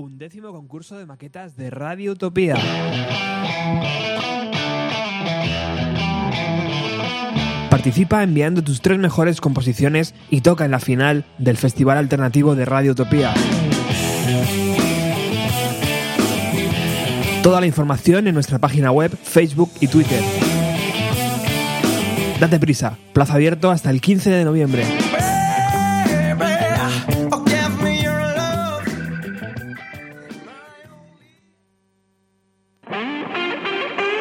Undécimo concurso de maquetas de Radio Utopía. Participa enviando tus tres mejores composiciones y toca en la final del Festival Alternativo de Radio Utopía. Toda la información en nuestra página web, Facebook y Twitter. Date prisa, plazo abierto hasta el 15 de noviembre.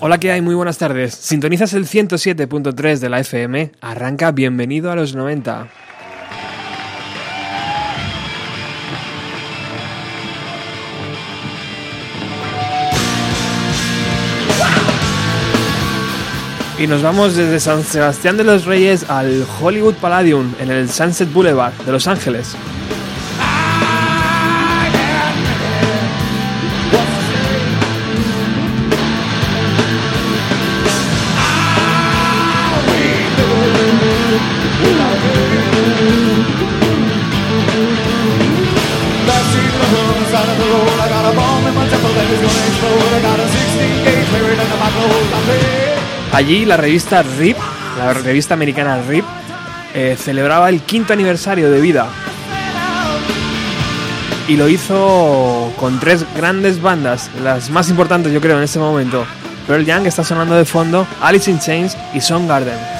Hola, ¿qué hay? Muy buenas tardes. Sintonizas el 107.3 de la FM. Arranca Bienvenido a los 90. Y nos vamos desde San Sebastián de los Reyes al Hollywood Palladium en el Sunset Boulevard de Los Ángeles. Allí la revista RIP, la revista americana RIP, eh, celebraba el quinto aniversario de vida. Y lo hizo con tres grandes bandas, las más importantes yo creo en este momento. Pearl que está sonando de fondo, Alice in Chains y Soundgarden.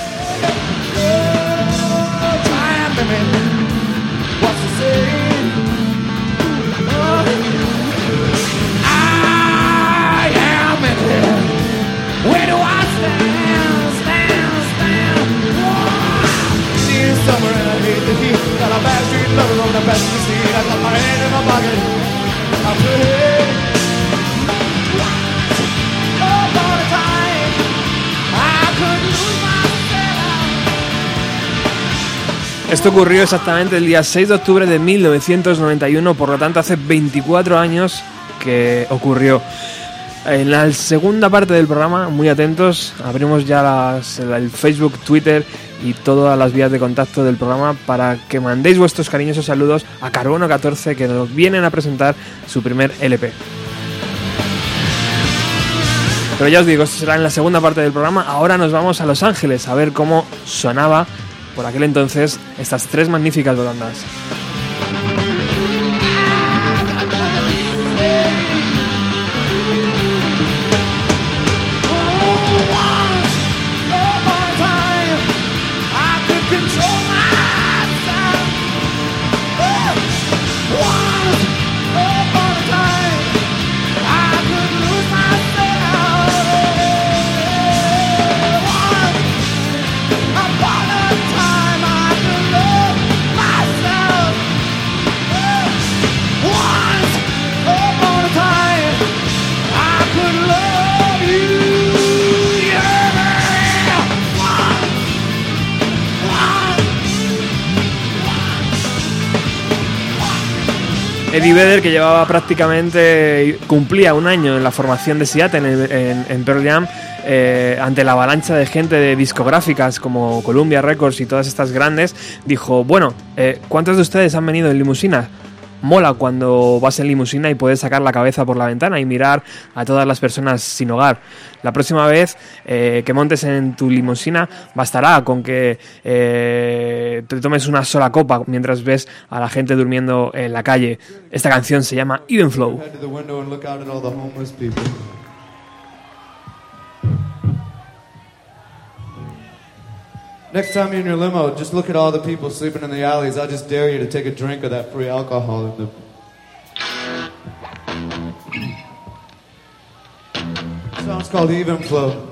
Esto ocurrió exactamente el día 6 de octubre de 1991, por lo tanto hace 24 años que ocurrió. En la segunda parte del programa, muy atentos, abrimos ya el Facebook, Twitter y todas las vías de contacto del programa para que mandéis vuestros cariñosos saludos a Carbono 14 que nos vienen a presentar su primer LP. Pero ya os digo, esto será en la segunda parte del programa. Ahora nos vamos a Los Ángeles a ver cómo sonaba por aquel entonces estas tres magníficas bandas. Eddie Vedder, que llevaba prácticamente, cumplía un año en la formación de Seattle en, Pearl Jam, eh, ante la avalancha de gente de discográficas como Columbia Records y todas estas grandes, dijo, bueno, eh, ¿cuántos de ustedes han venido en limusina? Mola cuando vas en limusina y puedes sacar la cabeza por la ventana y mirar a todas las personas sin hogar. La próxima vez eh, que montes en tu limusina bastará con que eh, te tomes una sola copa mientras ves a la gente durmiendo en la calle. Esta canción se llama Even Flow. Next time you're in your limo, just look at all the people sleeping in the alleys. I just dare you to take a drink of that free alcohol in the. Song's called Even Flow.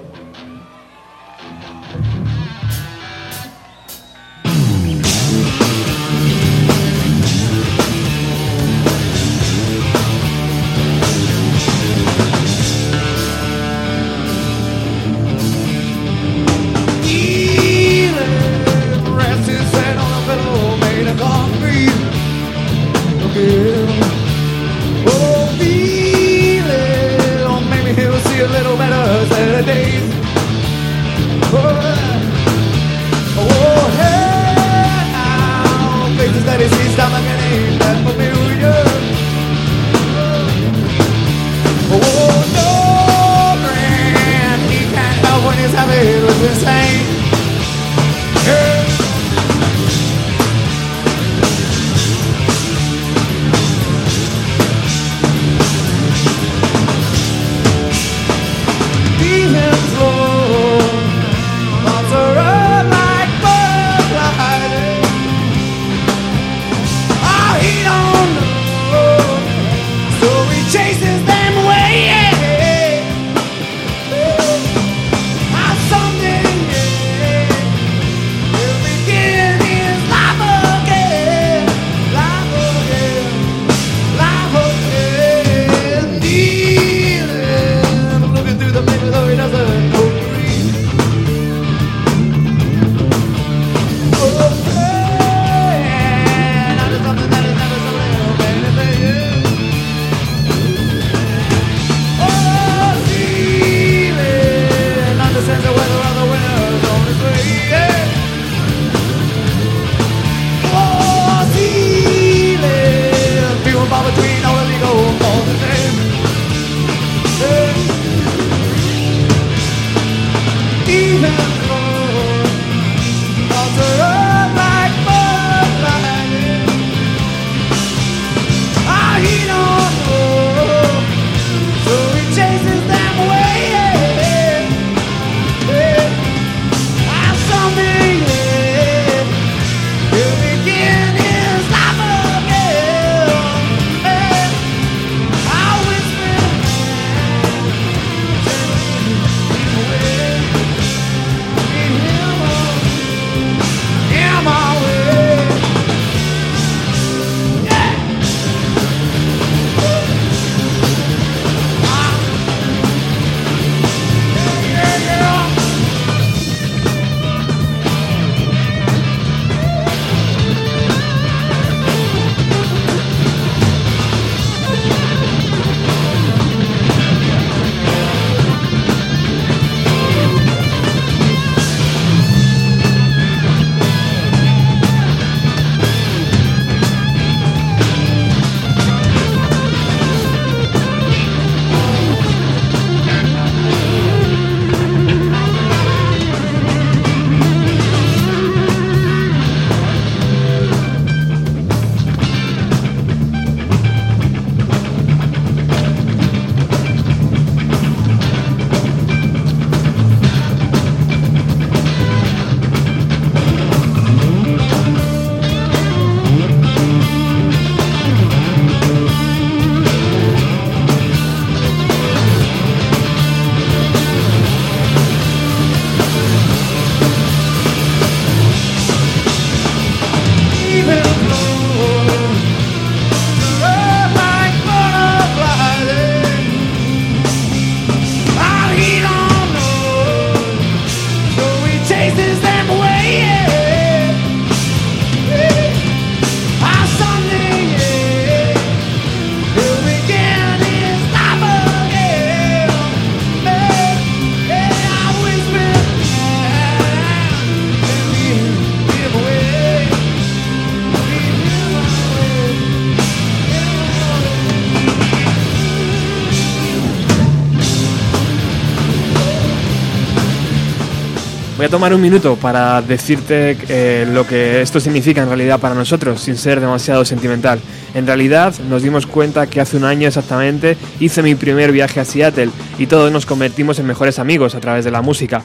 Tomar un minuto para decirte eh, lo que esto significa en realidad para nosotros, sin ser demasiado sentimental. En realidad nos dimos cuenta que hace un año exactamente hice mi primer viaje a Seattle y todos nos convertimos en mejores amigos a través de la música,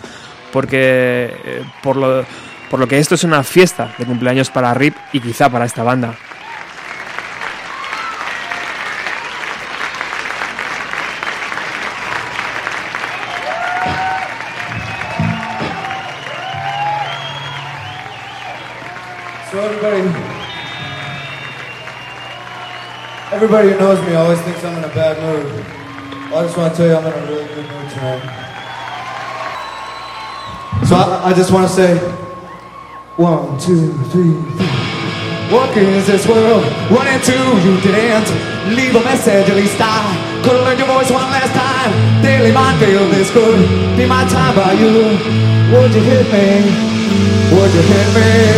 porque eh, por, lo, por lo que esto es una fiesta de cumpleaños para Rip y quizá para esta banda. Everybody who knows me always thinks I'm in a bad mood. Well, I just want to tell you I'm in a really good mood tonight. So I, I just want to say, one, two, three, four. What is this world? One and two, you didn't leave a message, at least I could have learned your voice one last time. Daily minefield, this could be my time by you. Would you hit me? Would you hit me?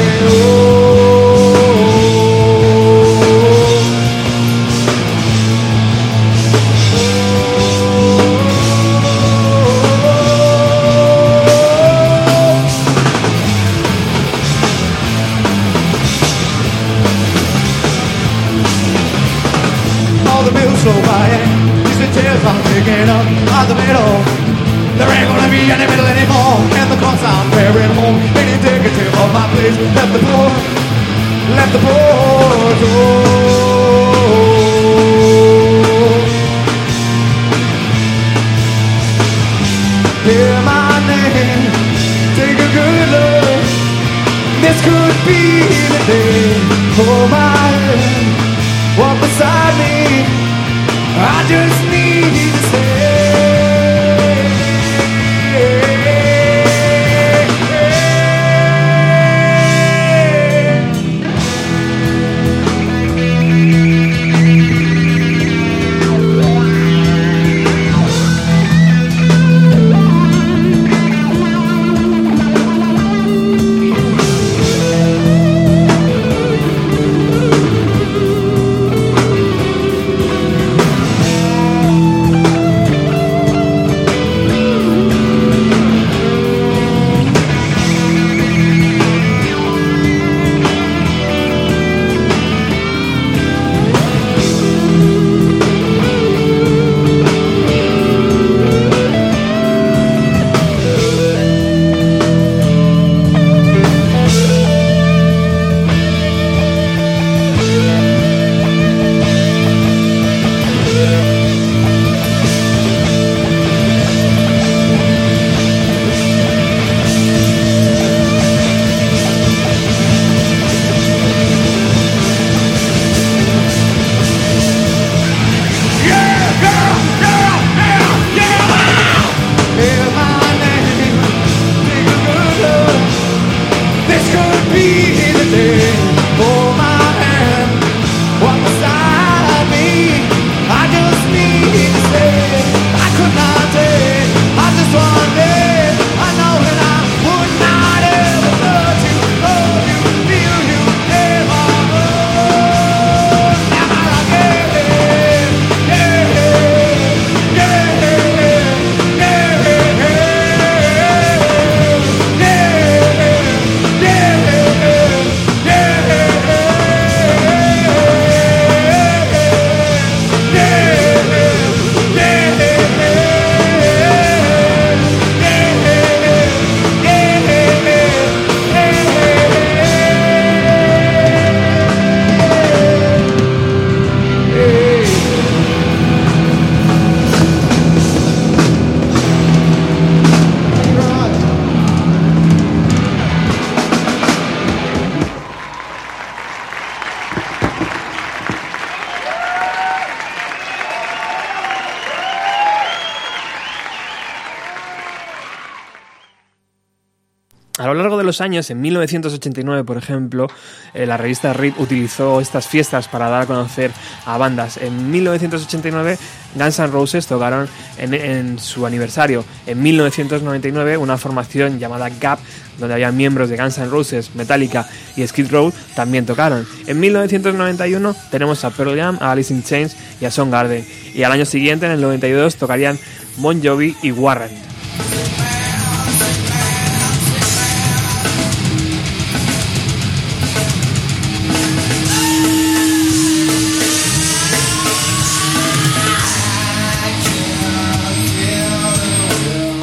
De los años, en 1989, por ejemplo, eh, la revista RIP utilizó estas fiestas para dar a conocer a bandas. En 1989, Guns N' Roses tocaron en, su aniversario. En 1999, una formación llamada Gap, donde había miembros de Guns N' Roses, Metallica y Skid Row, también tocaron. En 1991 tenemos a Pearl Jam, Alice in Chains y a Soundgarden. Y al año siguiente, en el 92, tocarían Bon Jovi y Warrant.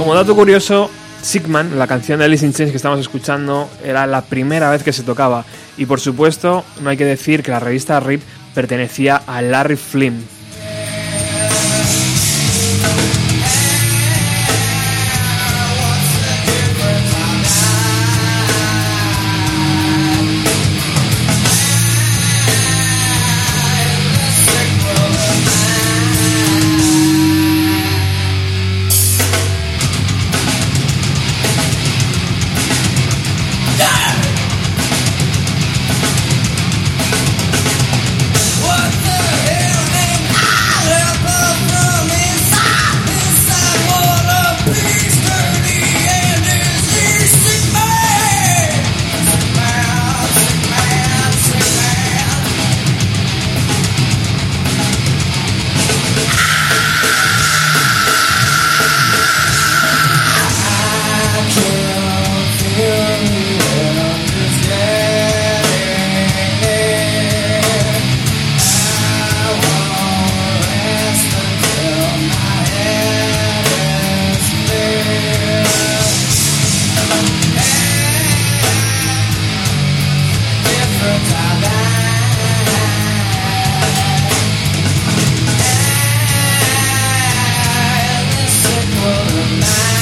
Como dato curioso, Sigman, la canción de Alice in Chains que estamos escuchando, era la primera vez que se tocaba. Y por supuesto, no hay que decir que la revista RIP pertenecía a Larry Flynn. En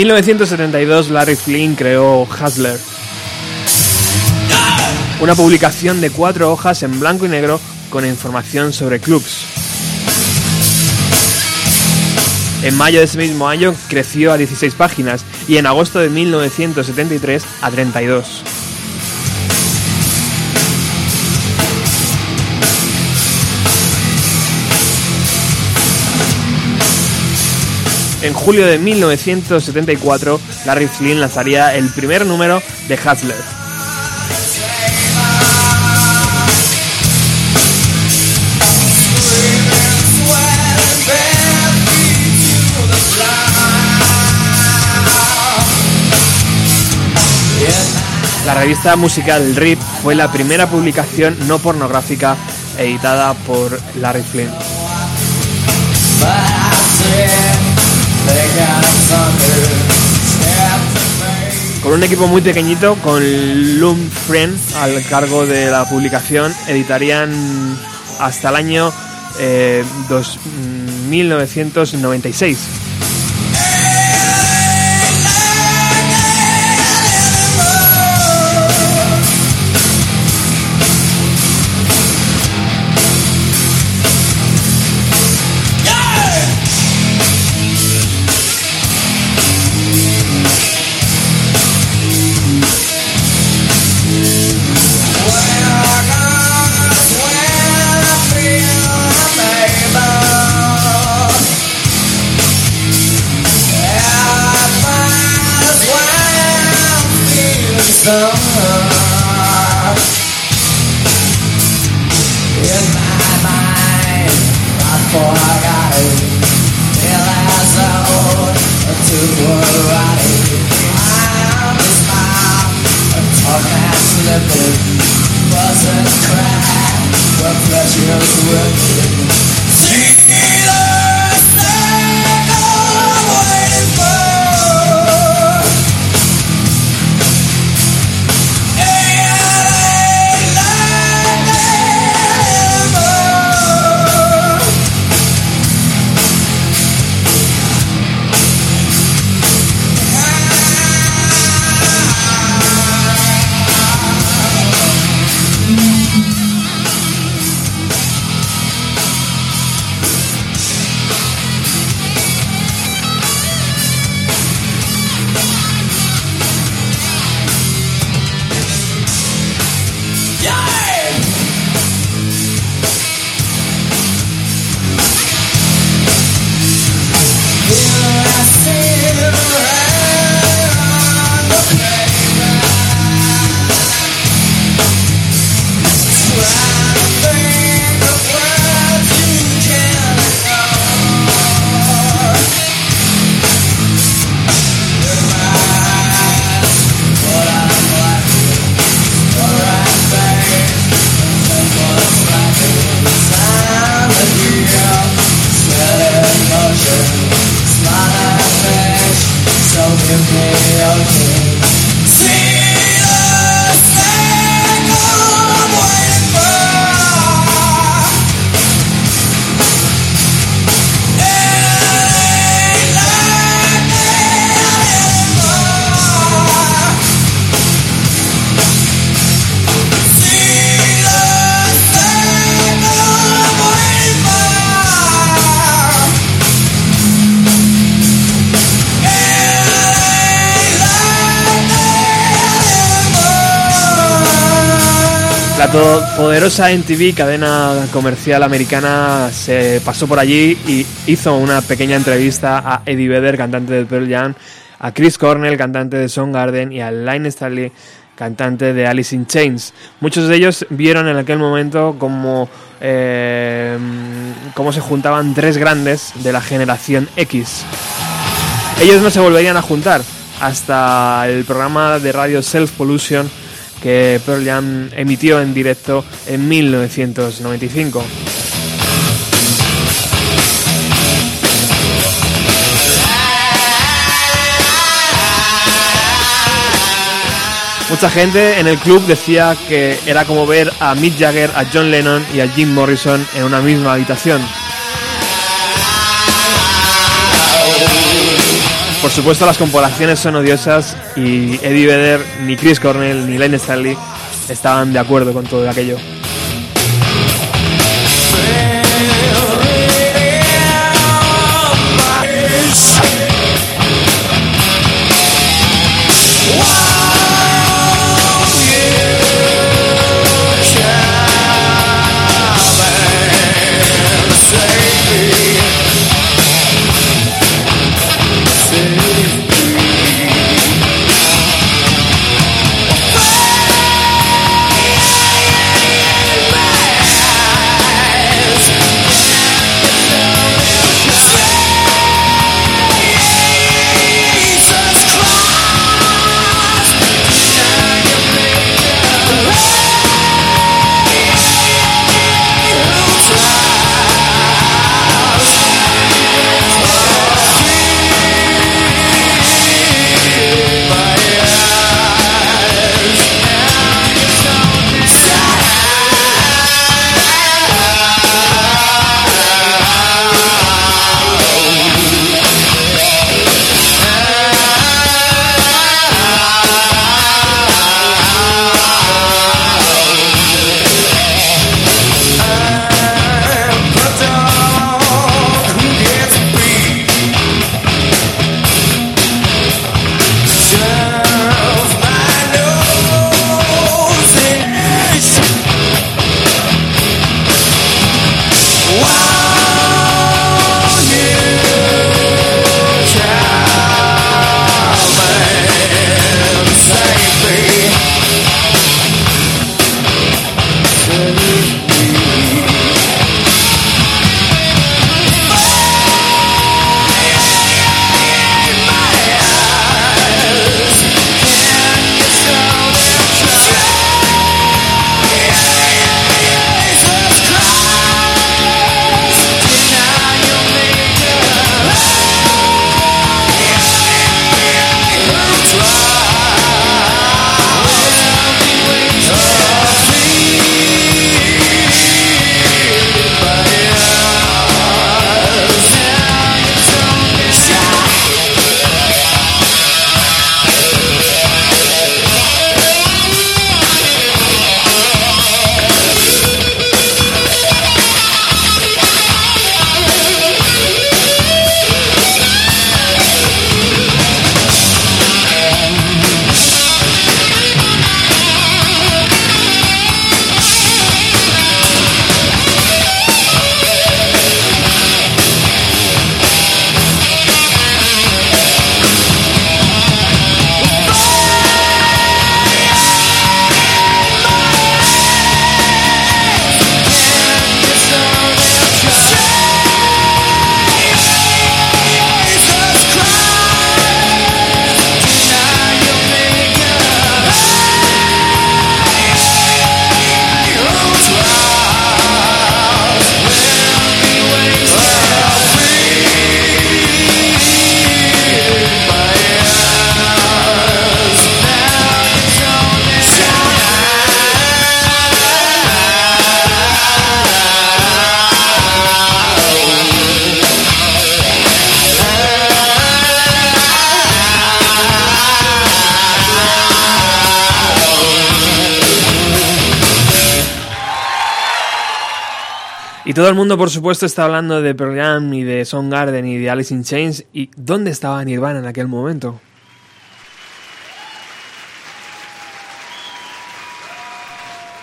1972 Larry Flynn creó Hustler, una publicación de cuatro hojas en blanco y negro con información sobre clubs. En mayo de ese mismo año creció a 16 páginas y en agosto de 1973 a 32. En julio de 1974, Larry Flynn lanzaría el primer número de Hustler. La revista musical RIP fue la primera publicación no pornográfica editada por Larry Flynn. Con un equipo muy pequeñito, con Loom Friend al cargo de la publicación, editarían hasta el año eh, dos- mm, 1996. Poderosa NTV, cadena comercial americana, se pasó por allí y hizo una pequeña entrevista a Eddie Vedder, cantante de Pearl Jam, a Chris Cornell, cantante de Soundgarden, y a Line Stanley, cantante de Alice in Chains. Muchos de ellos vieron en aquel momento como eh, cómo se juntaban tres grandes de la generación X. Ellos no se volverían a juntar hasta el programa de radio Self Pollution que Pearl Jam emitió en directo en 1995. Mucha gente en el club decía que era como ver a Mick Jagger, a John Lennon y a Jim Morrison en una misma habitación. Por supuesto las comparaciones son odiosas y Eddie Vedder, ni Chris Cornell, ni Len Stanley estaban de acuerdo con todo aquello. Y todo el mundo, por supuesto, está hablando de Pearl Jam y de Soundgarden y de Alice in Chains. ¿Y dónde estaba Nirvana en aquel momento?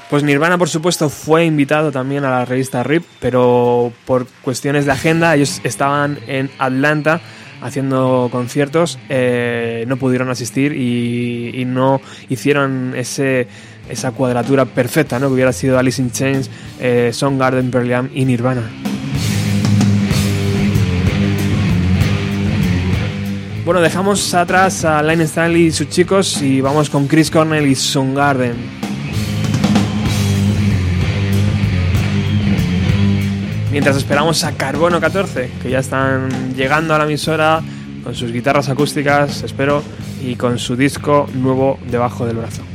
Pues Nirvana, por supuesto, fue invitado también a la revista RIP, pero por cuestiones de agenda, ellos estaban en Atlanta haciendo conciertos, eh, no pudieron asistir y, y no hicieron ese, esa cuadratura perfecta, ¿no? Que hubiera sido Alice in Chains, eh, Soundgarden, Pearl Jam y Nirvana. Bueno, dejamos atrás a Line Stanley y sus chicos y vamos con Chris Cornell y Soundgarden. Mientras esperamos a Carbono 14, que ya están llegando a la emisora con sus guitarras acústicas, espero, y con su disco nuevo debajo del brazo.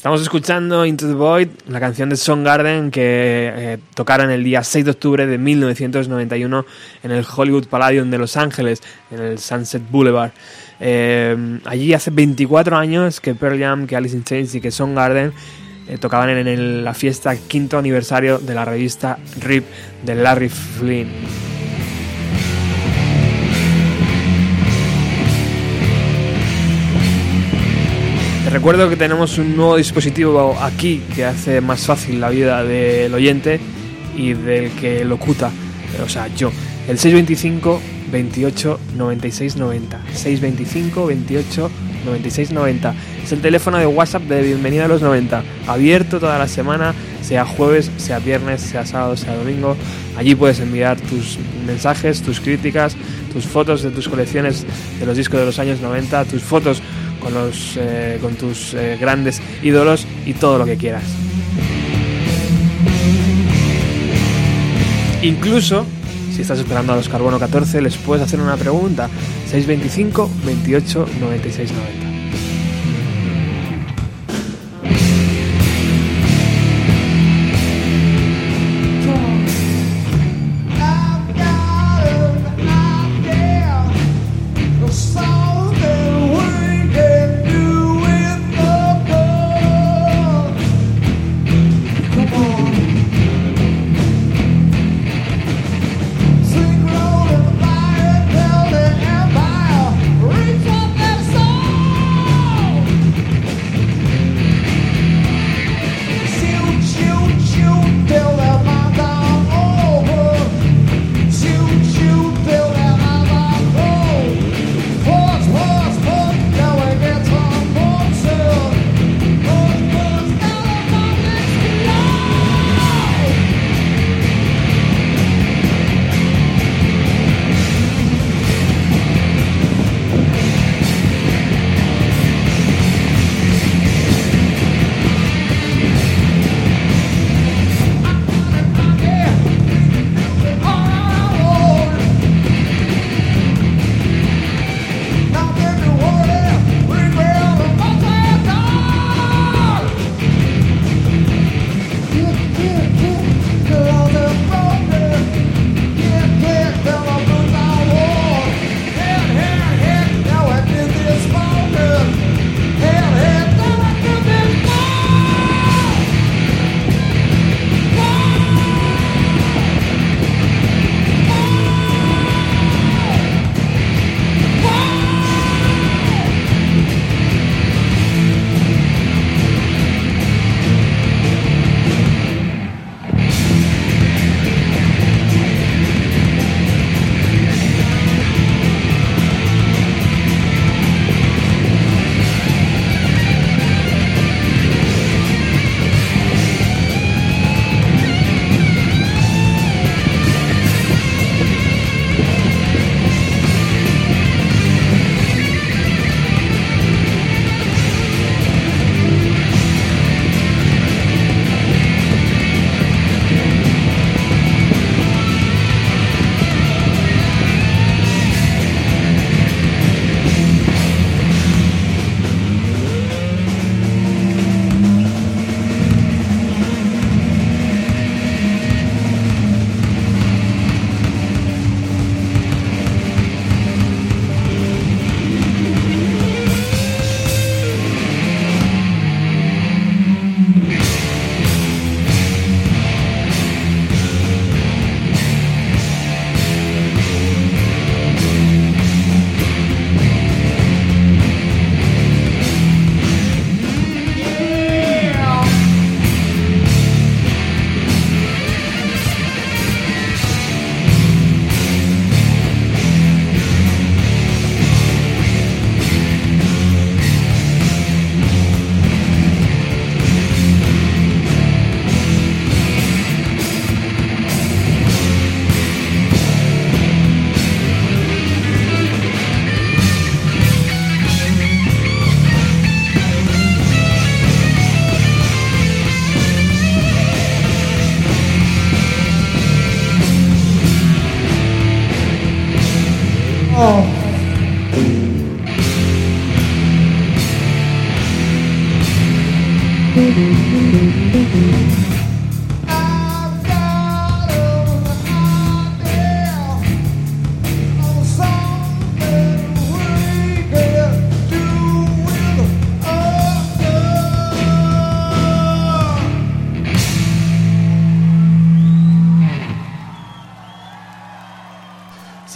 Estamos escuchando Into the Void, la canción de Garden que eh, tocaron el día 6 de octubre de 1991 en el Hollywood Palladium de Los Ángeles, en el Sunset Boulevard. Eh, allí hace 24 años que Pearl Jam, que Alice in Chains y que Soundgarden eh, tocaban en la fiesta quinto aniversario de la revista RIP de Larry Flynn. Recuerdo que tenemos un nuevo dispositivo aquí que hace más fácil la vida del oyente y del que locuta, o sea, yo. El 625 28 96 90. 625 28 96 90. Es el teléfono de WhatsApp de Bienvenida a los 90. Abierto toda la semana, sea jueves, sea viernes, sea sábado, sea domingo. Allí puedes enviar tus mensajes, tus críticas, tus fotos de tus colecciones de los discos de los años 90, tus fotos con, los, eh, con tus eh, grandes ídolos y todo lo que quieras. Incluso, si estás esperando a los Carbono 14, les puedes hacer una pregunta. 625 28 96 90.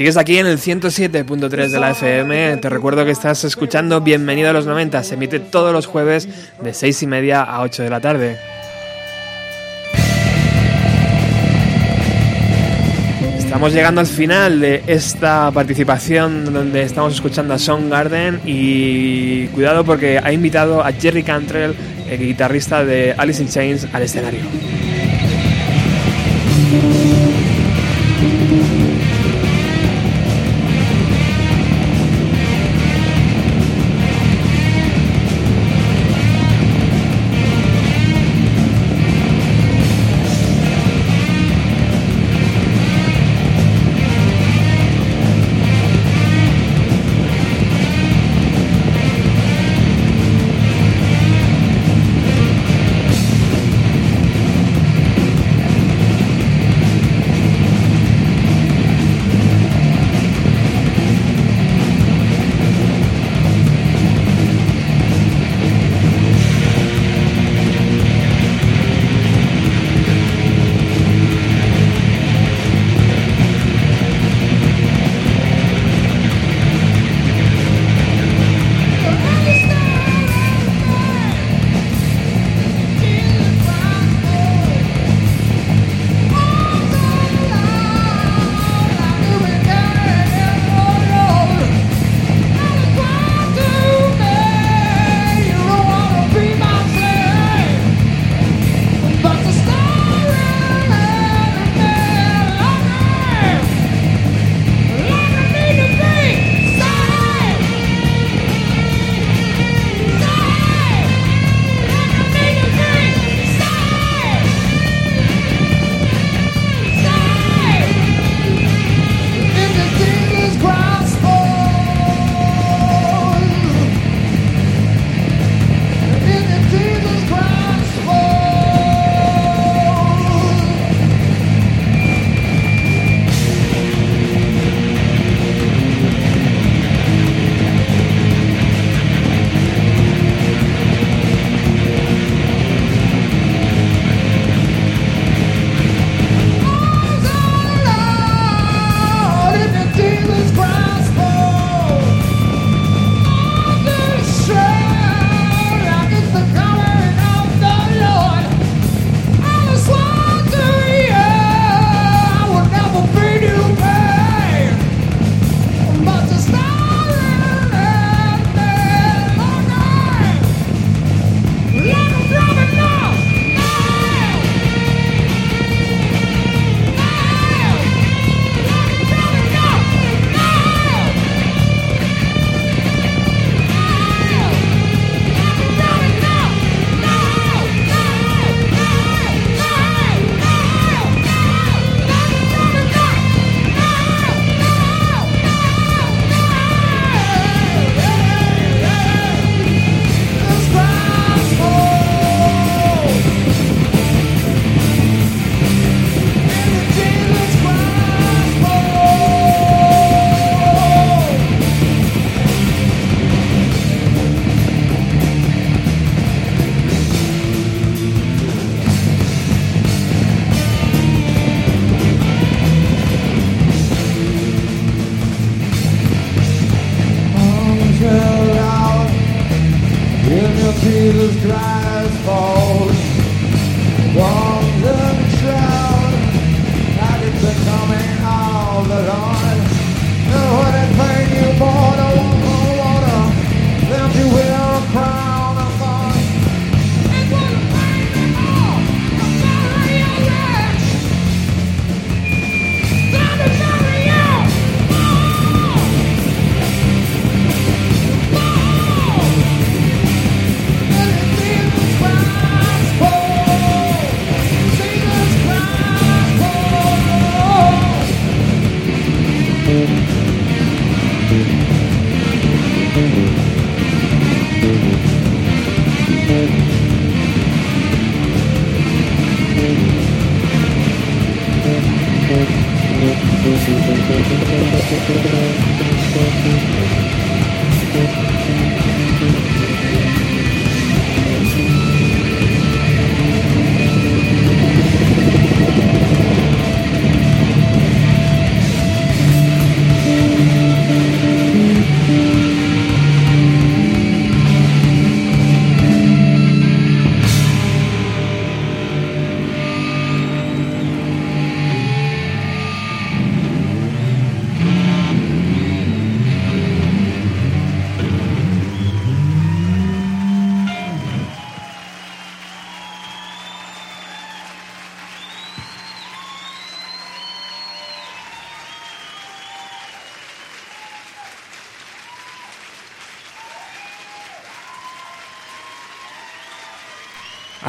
Sigues aquí en el 107.3 de la FM. Te recuerdo que estás escuchando Bienvenido a los 90. Se emite todos los jueves de 6 y media a 8 de la tarde. Estamos llegando al final de esta participación donde estamos escuchando a Soundgarden y cuidado porque ha invitado a Jerry Cantrell, el guitarrista de Alice in Chains, al escenario.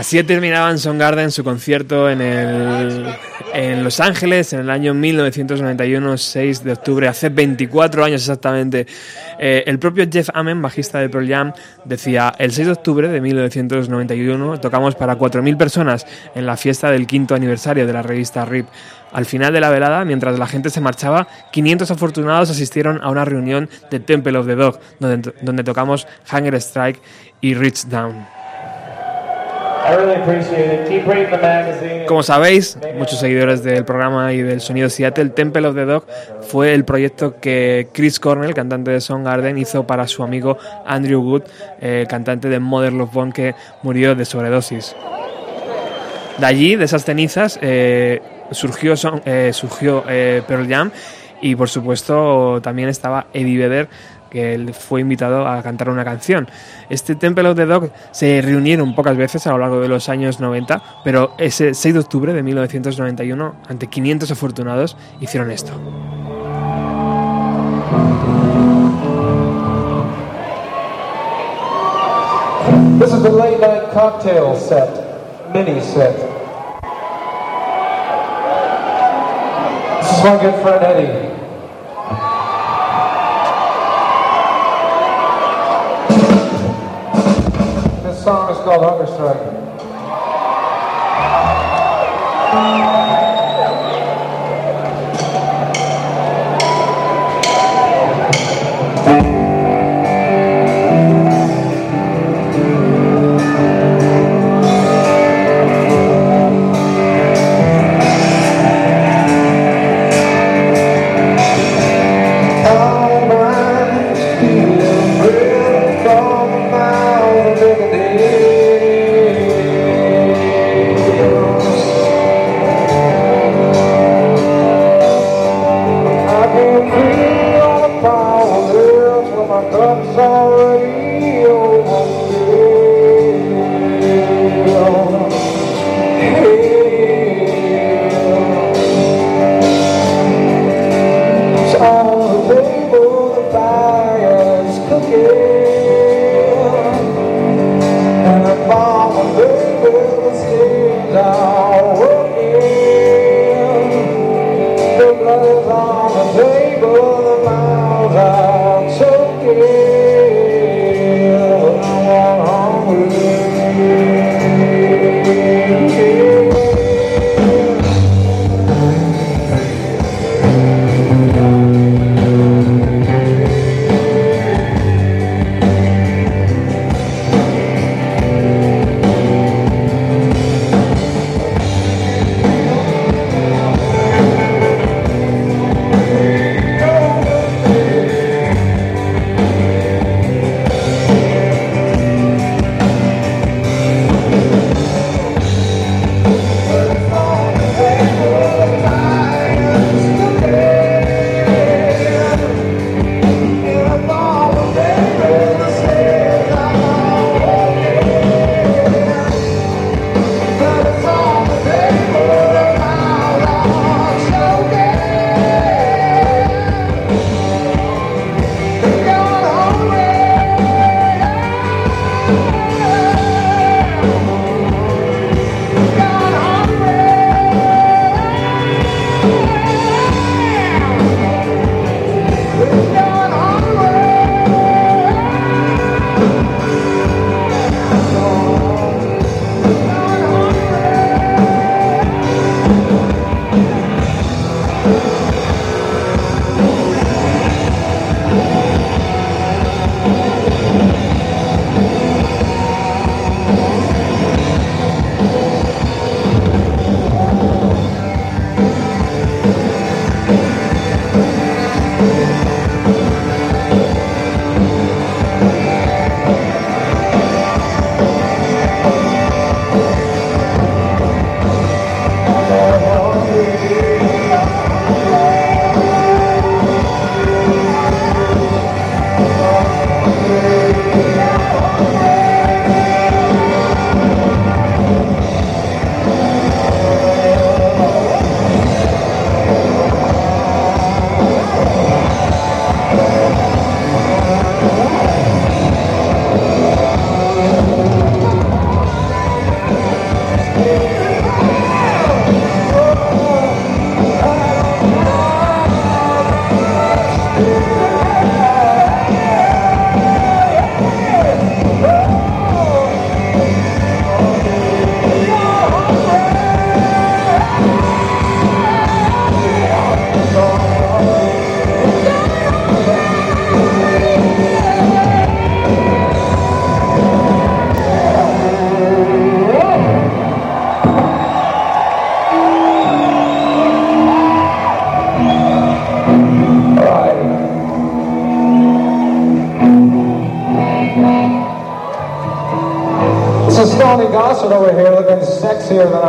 Así terminaban Soundgarden su concierto en, el, en Los Ángeles en el año 1991, 6 de octubre, hace 24 años exactamente. Eh, el propio Jeff Amen, bajista de Pearl Jam, decía, el 6 de octubre de 1991 tocamos para 4.000 personas en la fiesta del quinto aniversario de la revista RIP. Al final de la velada, mientras la gente se marchaba, 500 afortunados asistieron a una reunión de Temple of the Dog, donde, donde tocamos Hunger Strike y Reach Down. Como sabéis, muchos seguidores del programa y del sonido Seattle, Temple of the Dog fue el proyecto que Chris Cornell, cantante de Soundgarden, hizo para su amigo Andrew Wood, eh, cantante de Mother Love Bone, que murió de sobredosis. De allí, de esas cenizas, eh, surgió, eh, surgió Pearl Jam y, por supuesto, también estaba Eddie Vedder que él fue invitado a cantar una canción. Este Temple of the Dog se reunieron pocas veces a lo largo de los años 90, pero ese 6 de octubre de 1991, ante 500 afortunados, hicieron esto. This is the late night cocktail set, mini set. This is my good friend Eddie. Song is called Hunger Strike.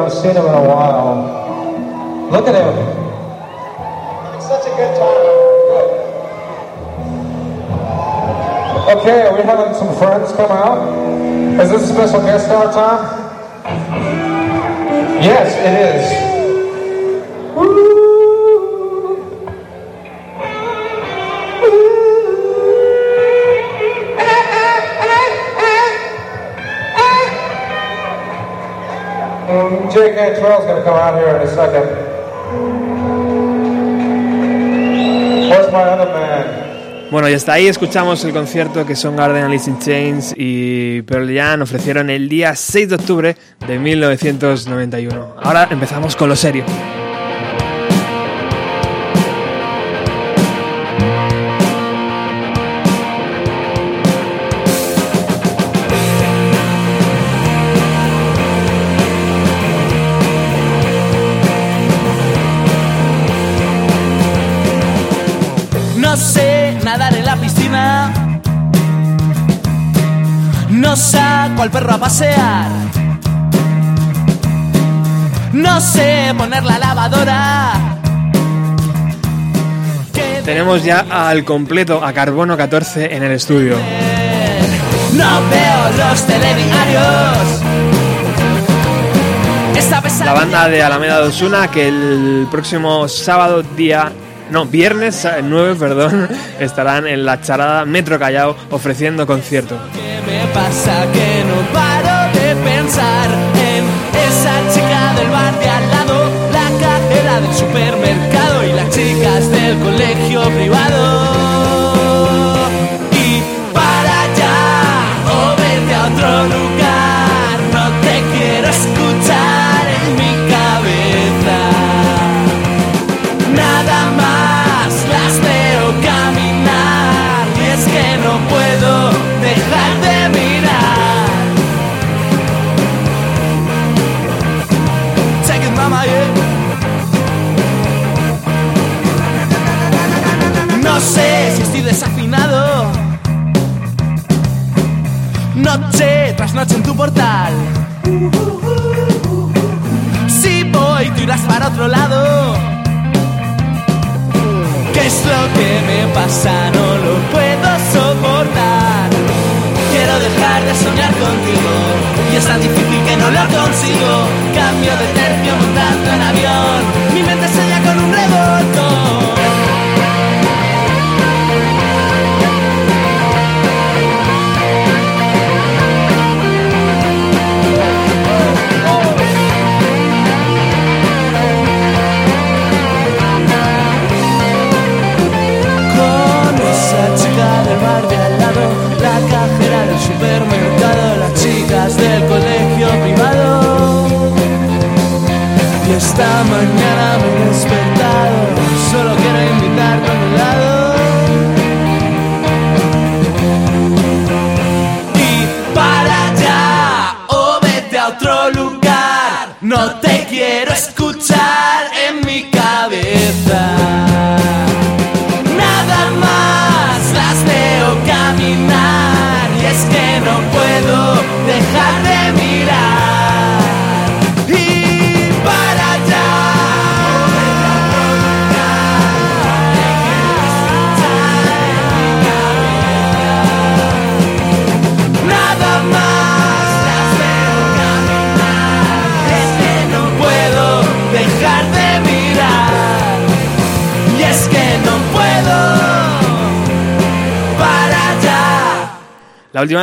I've seen him in a while. Look at him. It's such a good time. Okay, are we having some friends come out? Is this a special guest star time? Yes, it is. Jay Cantrell's going to come out here in a second. Where's my other man? Bueno, y hasta ahí escuchamos el concierto que Son Garden, Alice in Chains y Pearl Jam ofrecieron el día 6 de octubre de 1991. Ahora empezamos con lo serio. Al perro a pasear. No sé poner la lavadora. ¿Qué Tenemos ya al completo a Carbono 14 en el estudio. No veo los La banda de Alameda de Osuna que el próximo sábado día no, viernes eh, 9, perdón, estarán en la charada Metro Callao ofreciendo concierto. ¿Qué me pasa que no paro de pensar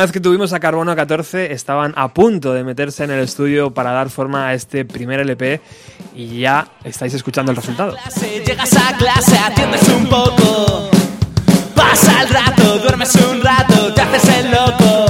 vez que tuvimos a Carbono 14 estaban a punto de meterse en el estudio para dar forma a este primer LP y ya estáis escuchando el resultado. llegas a clase, atiendes un poco. Pasa el rato, duermes un rato, te haces el loco.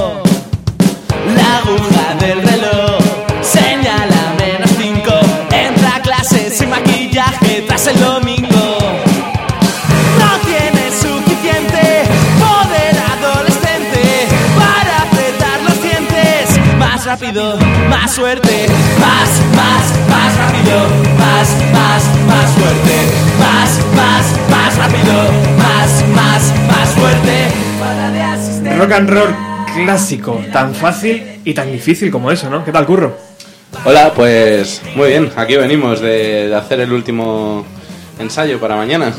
Rápido, más suerte, más, más, más rápido, más, más, más fuerte, más, más, más rápido. rápido, más, más, más fuerte. Para de asistente. Rock and roll clásico, tan fácil y tan difícil como eso, ¿no? ¿Qué tal, Curro? Hola, pues muy bien, aquí venimos de, de hacer el último ensayo para mañana.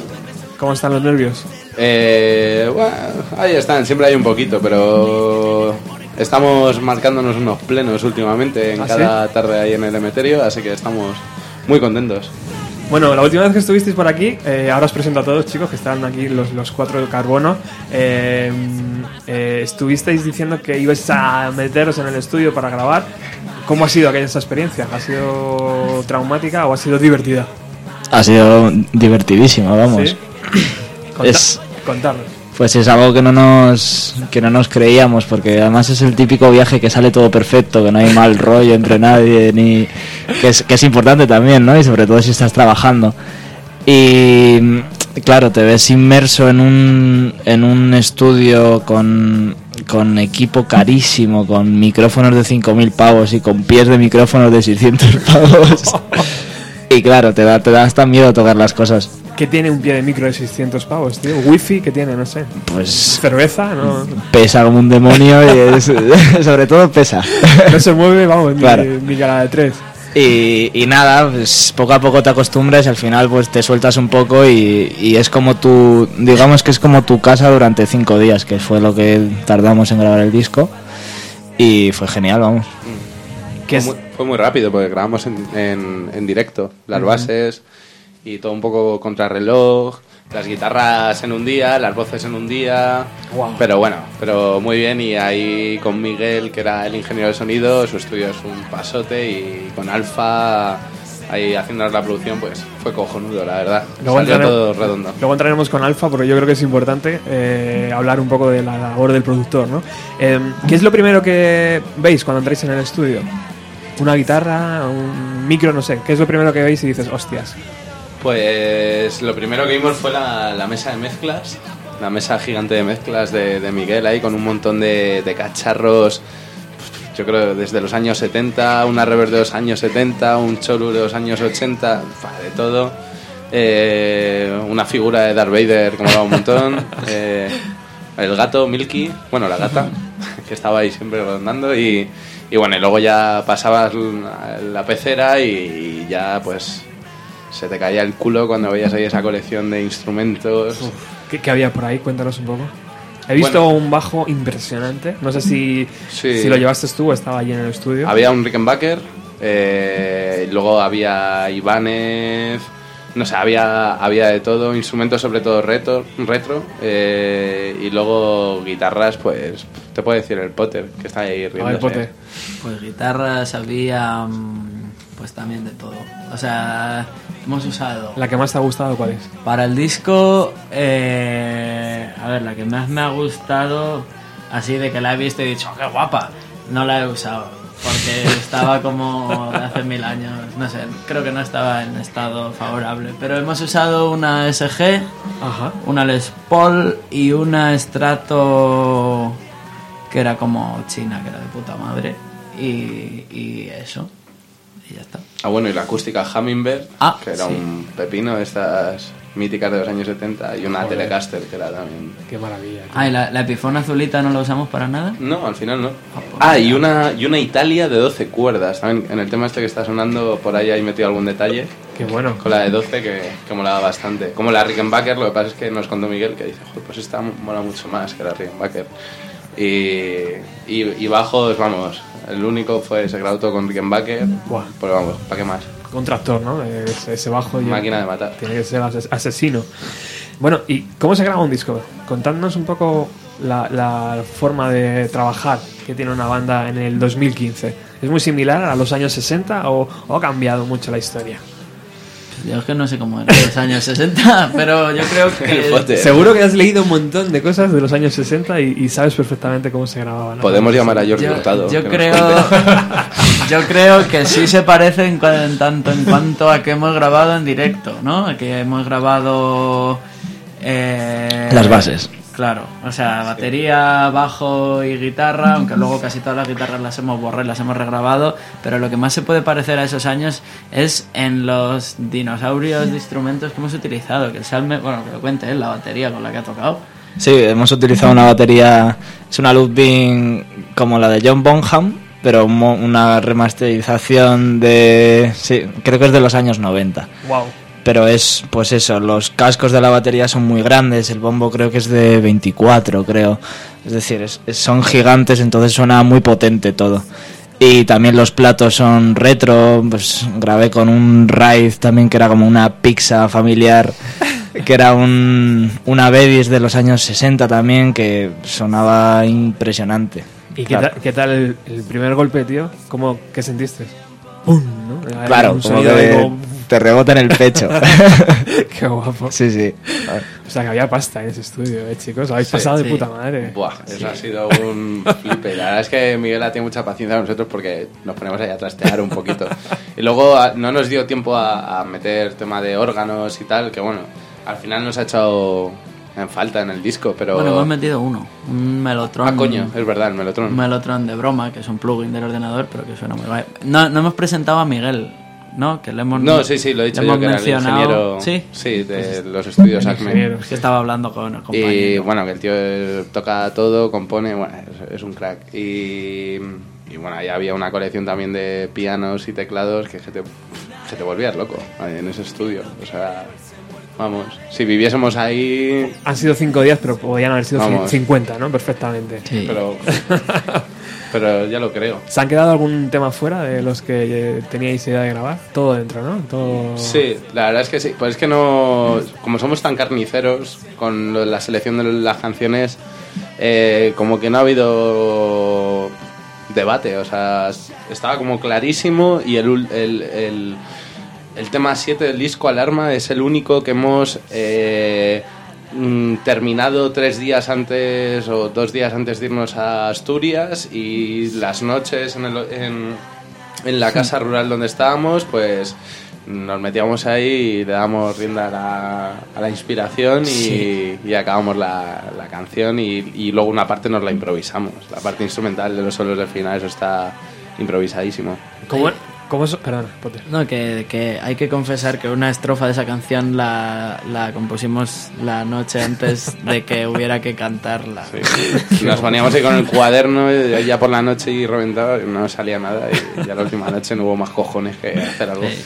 ¿Cómo están los nervios? Eh, bueno, ahí están, siempre hay un poquito, pero estamos marcándonos unos plenos últimamente en ¿Ah, cada tarde ahí en el Emeterio, así que estamos muy contentos. Bueno, la última vez que estuvisteis por aquí, eh, ahora os presento a todos chicos que están aquí los, los cuatro de carbono. eh, eh, estuvisteis diciendo que ibais a meteros en el estudio para grabar. ¿Cómo ha sido aquella esa experiencia? ¿Ha sido traumática o ha sido divertida? Ha sido divertidísimo, vamos. ¿Sí? Conta- Es- Contadnos. Pues es algo que no nos que no nos creíamos porque además es el típico viaje que sale todo perfecto, que no hay mal rollo entre nadie ni que es, que es importante también, ¿no? Y sobre todo si estás trabajando. Y claro, te ves inmerso en un en un estudio con con equipo carísimo, con micrófonos de 5000 pavos y con pies de micrófonos de 600 pavos. y claro, te da te da hasta miedo tocar las cosas. ¿Qué tiene un pie de micro de 600 pavos, tío? ¿Wifi? ¿Qué tiene? No sé. Pues ¿Cerveza? No, pesa como un demonio y es- sobre todo pesa. no se mueve, vamos, ni, Claro. ni cara de tres. Y, y nada, pues poco a poco te acostumbras y al final pues te sueltas un poco y, y es como tu, digamos que es como tu casa durante cinco días, que fue lo que tardamos en grabar el disco y fue genial, vamos. ¿Qué Fue es? muy, fue muy rápido porque grabamos en, en- en directo las bases y todo un poco contrarreloj, las guitarras en un día, las voces en un día. Pero bueno, pero muy bien y ahí con Miguel, que era el ingeniero de sonido, su estudio es un pasote y con Alfa ahí haciéndonos la producción, pues fue cojonudo, la verdad. Luego entraremos- todo redondo. Luego entraremos con Alfa, porque yo creo que es importante eh, hablar un poco de la labor del productor, ¿no? Eh, ¿Qué es lo primero que veis cuando entráis en el estudio? ¿Una guitarra? ¿Un micro? No sé. ¿Qué es lo primero que veis y dices, hostias? Pues lo primero que vimos fue la, la mesa de mezclas, la mesa gigante de mezclas de, de Miguel ahí con un montón de, de cacharros, yo creo desde los años 70, una reverb de los años 70, un choru de los años 80, fa, de todo. Eh, una figura de Darth Vader como va un montón. eh, el gato Milky, bueno, la gata, que estaba ahí siempre rondando y, y bueno, y luego ya pasabas la, pecera y ya pues se te caía el culo cuando veías ahí esa colección de instrumentos. ¿Qué, qué había por ahí? Cuéntanos un poco. He visto Bueno. un bajo impresionante. No sé si, Sí. si lo llevaste tú o estaba allí en el estudio. Había un Rickenbacker, eh, y luego había Ibanez, no sé, había, había de todo, instrumentos sobre todo retro, retro eh, y luego guitarras, pues te puedo decir el Potter, que está ahí. Pote. Pues guitarras había mm, pues también de todo. O sea, hemos usado ¿La que más te ha gustado cuál es? para el disco, eh, a ver, la que más me ha gustado, así de que la he visto y he dicho, "Oh, qué guapa, no la he usado. Porque estaba como de hace mil años, no sé, creo que no estaba en estado favorable. Pero hemos usado una SG, Ajá. una Les Paul y una Strato que era como china, que era de puta madre. Y, y eso. Y ya está. Ah, bueno, y la acústica Hummingbird, Ah, que era sí. un pepino de estas míticas de los años 70, y una Joder. Telecaster, que era también... Qué maravilla. tío. Ah, ¿y la, la Epiphone azulita no la usamos para nada? No, al final no. pues Ah, y una, y una Italia de 12 cuerdas. También en el tema este que está sonando, por ahí hay metido algún detalle. Qué bueno. Con la de 12 que, que molaba bastante. Como la Rickenbacker, lo que pasa es que nos contó Miguel que dice, Joder, pues esta mola mucho más que la Rickenbacker. Y, y, y bajos, vamos, el único fue ese grado todo con Rickenbacker. Buah. Pues vamos, ¿para qué más? Un tractor, ¿no? Ese, ese bajo. Máquina de matar. Tiene que ser ases- asesino. Bueno, ¿y cómo se graba un disco? Contadnos un poco la, la forma de trabajar que tiene una banda en el 2015. ¿Es muy similar a los años 60 o, o ha cambiado mucho la historia? Yo es que no sé cómo eran los años 60, pero yo creo que... Seguro que has leído un montón de cosas de los años 60 y, y sabes perfectamente cómo se grababan. ¿no? Podemos llamar a Jordi Yo, Hurtado. yo creo, yo creo que sí se parece en, cua- en tanto en cuanto a que hemos grabado en directo, ¿no? Que hemos grabado eh, Las bases. Claro, o sea, batería, bajo y guitarra, aunque luego casi todas las guitarras las hemos borrado y las hemos regrabado, pero lo que más se puede parecer a esos años es en los dinosaurios de instrumentos que hemos utilizado, que el Salme, bueno, que lo cuente la batería con la que ha tocado. Sí, hemos utilizado una batería, es una Ludwig como la de John Bonham, pero una remasterización de, sí, creo que es de los años 90. Wow. Pero es, pues eso, los cascos de la batería son muy grandes, el bombo creo que es de 24, creo. Es decir, es- es- son gigantes, entonces suena muy potente todo. Y también los platos son retro, pues grabé con un Raid también que era como una pizza familiar, que era un, una Bedis de los años 60 también, que sonaba impresionante. ¿Y qué, tal, qué tal el, el primer golpe, tío? ¿Cómo, ¿Qué sentiste? ¡Pum! Claro, un como que como- te rebota en el pecho. Qué guapo. sí, sí. O sea, que había pasta en ese estudio, ¿eh, chicos? Habéis Sí, pasado de puta madre. Buah, eso ha sido un flipe. La verdad es que Miguel ha tenido mucha paciencia con nosotros porque nos ponemos ahí a trastear un poquito. Y luego no nos dio tiempo a, a meter tema de órganos y tal, que bueno, al final nos ha echado en falta en el disco, pero... Bueno, hemos metido uno, un Melotron. Ah, coño, es verdad, el Melotron. Un Melotron de broma, que es un plugin del ordenador, pero que suena muy guay. No, no hemos presentado a Miguel, ¿no? Que le hemos No, sí, sí, lo he dicho yo, que era el ingeniero Sí, de los estudios Acme. es que estaba hablando con el Y compañero. bueno, que el tío eh, toca todo, compone, bueno, es, es un crack. Y, y bueno, ahí había una colección también de pianos y teclados que, se te, que te volvías loco en ese estudio. O sea, vamos, si viviésemos ahí, Han sido cinco días, pero podían haber sido Vamos. 50, ¿no? Perfectamente. Sí. pero, pero ya lo creo. ¿Se han quedado algún tema fuera de los que teníais idea de grabar? Todo dentro, ¿no? Todo... Sí, la verdad es que sí. Pues es que no. Como somos tan carniceros con lo de la selección de las canciones, eh, como que no ha habido debate. O sea, estaba como clarísimo y el, ul- el, el, el tema 7 del disco Alarma es el único que hemos. eh, mm, terminado tres días antes o dos días antes de irnos a Asturias y las noches en, el, en, en la casa rural donde estábamos, pues nos metíamos ahí y le damos rienda a la, a la inspiración y, y acabamos la, la canción y, y luego una parte nos la improvisamos. La parte instrumental de los solos del final, eso está improvisadísimo. ¿Cómo, cómo eso? Perdón, Potter. No, que, que hay que confesar que una estrofa de esa canción la, la compusimos la noche antes de que hubiera que cantarla. Nos poníamos ahí con el cuaderno y ya por la noche y reventado, y no salía nada y ya la última noche no hubo más cojones que hacer algo. Sí.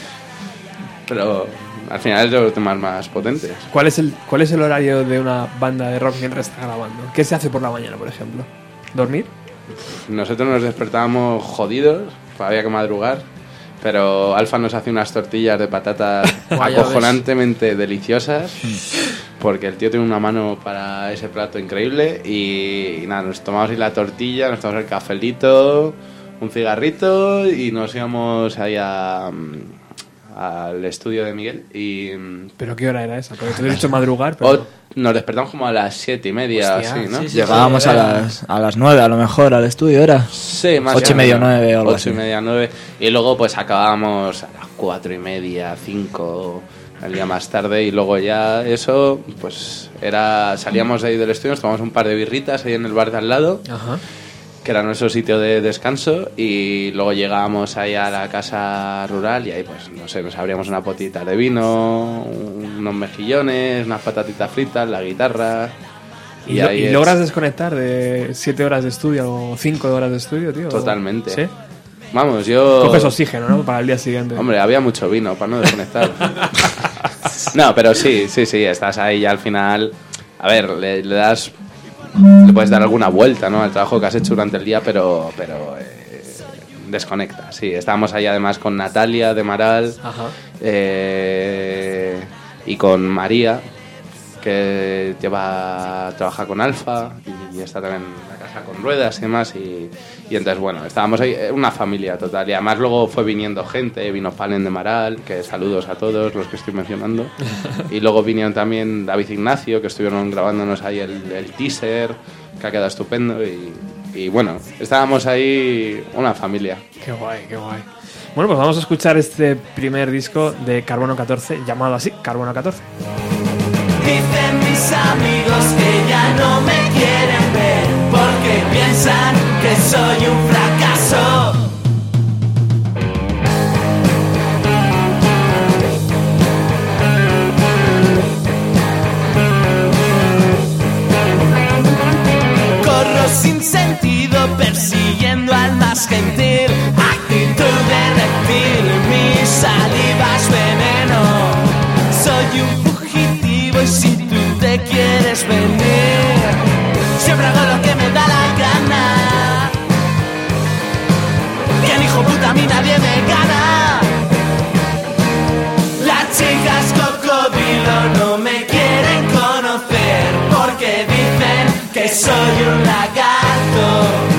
Pero al final es de los temas más potentes. ¿Cuál es, el, ¿Cuál es el horario de una banda de rock mientras está grabando? ¿Qué se hace por la mañana, por ejemplo? ¿Dormir? Nosotros nos despertábamos jodidos, había que madrugar, pero Alfa nos hace unas tortillas de patatas acojonantemente deliciosas, porque el tío tiene una mano para ese plato increíble y, nada, nos tomamos ahí la tortilla, nos tomamos el cafelito, un cigarrito y nos íbamos ahí a, mm, al estudio de Miguel y... mm, ¿Pero qué hora era esa? Porque te he dicho madrugar, pero... o- nos despertamos como a las siete y media, Hostia, así, ¿no? sí, sí. Llegábamos a las, a las 9 a lo mejor al estudio, ¿era? Sí, más Ocho y media, nueve o algo Ocho así. y media, nueve. Y luego pues acabábamos a las cuatro y media, cinco, el día más tarde. Y luego ya eso, pues era... Salíamos de ahí del estudio, nos tomamos un par de birritas ahí en el bar de al lado, Ajá. Que era nuestro sitio de descanso. Y luego llegábamos ahí a la casa rural y ahí pues, no sé, nos abríamos una potita de vino, unos mejillones, unas patatitas fritas, la guitarra... ¿Y, lo- ahí y es- logras desconectar de 7 horas de estudio o 5 horas de estudio, tío? Totalmente. ¿Sí? Vamos, yo... Coges oxígeno, ¿no? Para el día siguiente. Hombre, había mucho vino para no desconectar. no, pero sí, sí, sí, estás ahí ya al final. A ver, le, le das. Le puedes dar alguna vuelta, ¿no? Al trabajo que has hecho durante el día, pero. pero eh, desconecta, sí. Estábamos ahí además con Natalia de Maral eh, y con María, que lleva trabaja con Alfa y, y está también casa con ruedas y demás. Y, y entonces, bueno, estábamos ahí, eh, una familia total. Y además luego fue viniendo gente, vino Palen de Maral, que saludos a todos los que estoy mencionando. y luego vinieron también David Ignacio, que estuvieron grabándonos ahí el, el teaser, que ha quedado estupendo. Y, y bueno, estábamos ahí una familia. Qué guay, qué guay. Bueno, pues vamos a escuchar este primer disco de Carbono 14, llamado así, Carbono 14. Dicen mis amigos que ya no me piensan que soy un fracaso. Corro sin sentido persiguiendo al más gentil, actitud de reptil, mi saliva es veneno. Soy un fugitivo y si tú te quieres venir, siempre hago lo que me da la puta a nadie me gana. Las chicas cocodrilo no me quieren conocer porque dicen que soy un lagarto.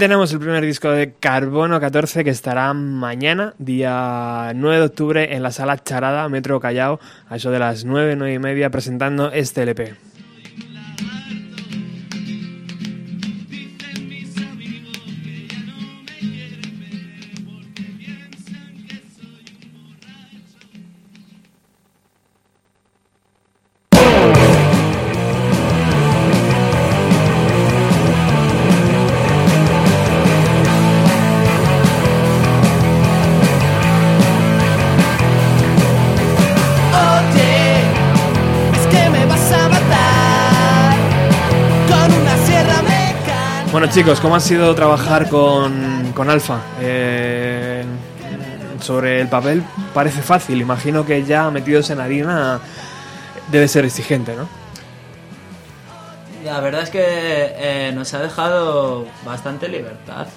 Tenemos el primer disco de Carbono 14 que estará mañana, día 9 de octubre, en la sala Charada, Metro Callao, a eso de las 9, 9 y media, presentando este LP. Chicos, ¿cómo ha sido trabajar con, con Alfa? Eh, sobre el papel parece fácil, imagino que ya metidos en harina debe ser exigente, ¿no? La verdad es que eh, nos ha dejado bastante libertad.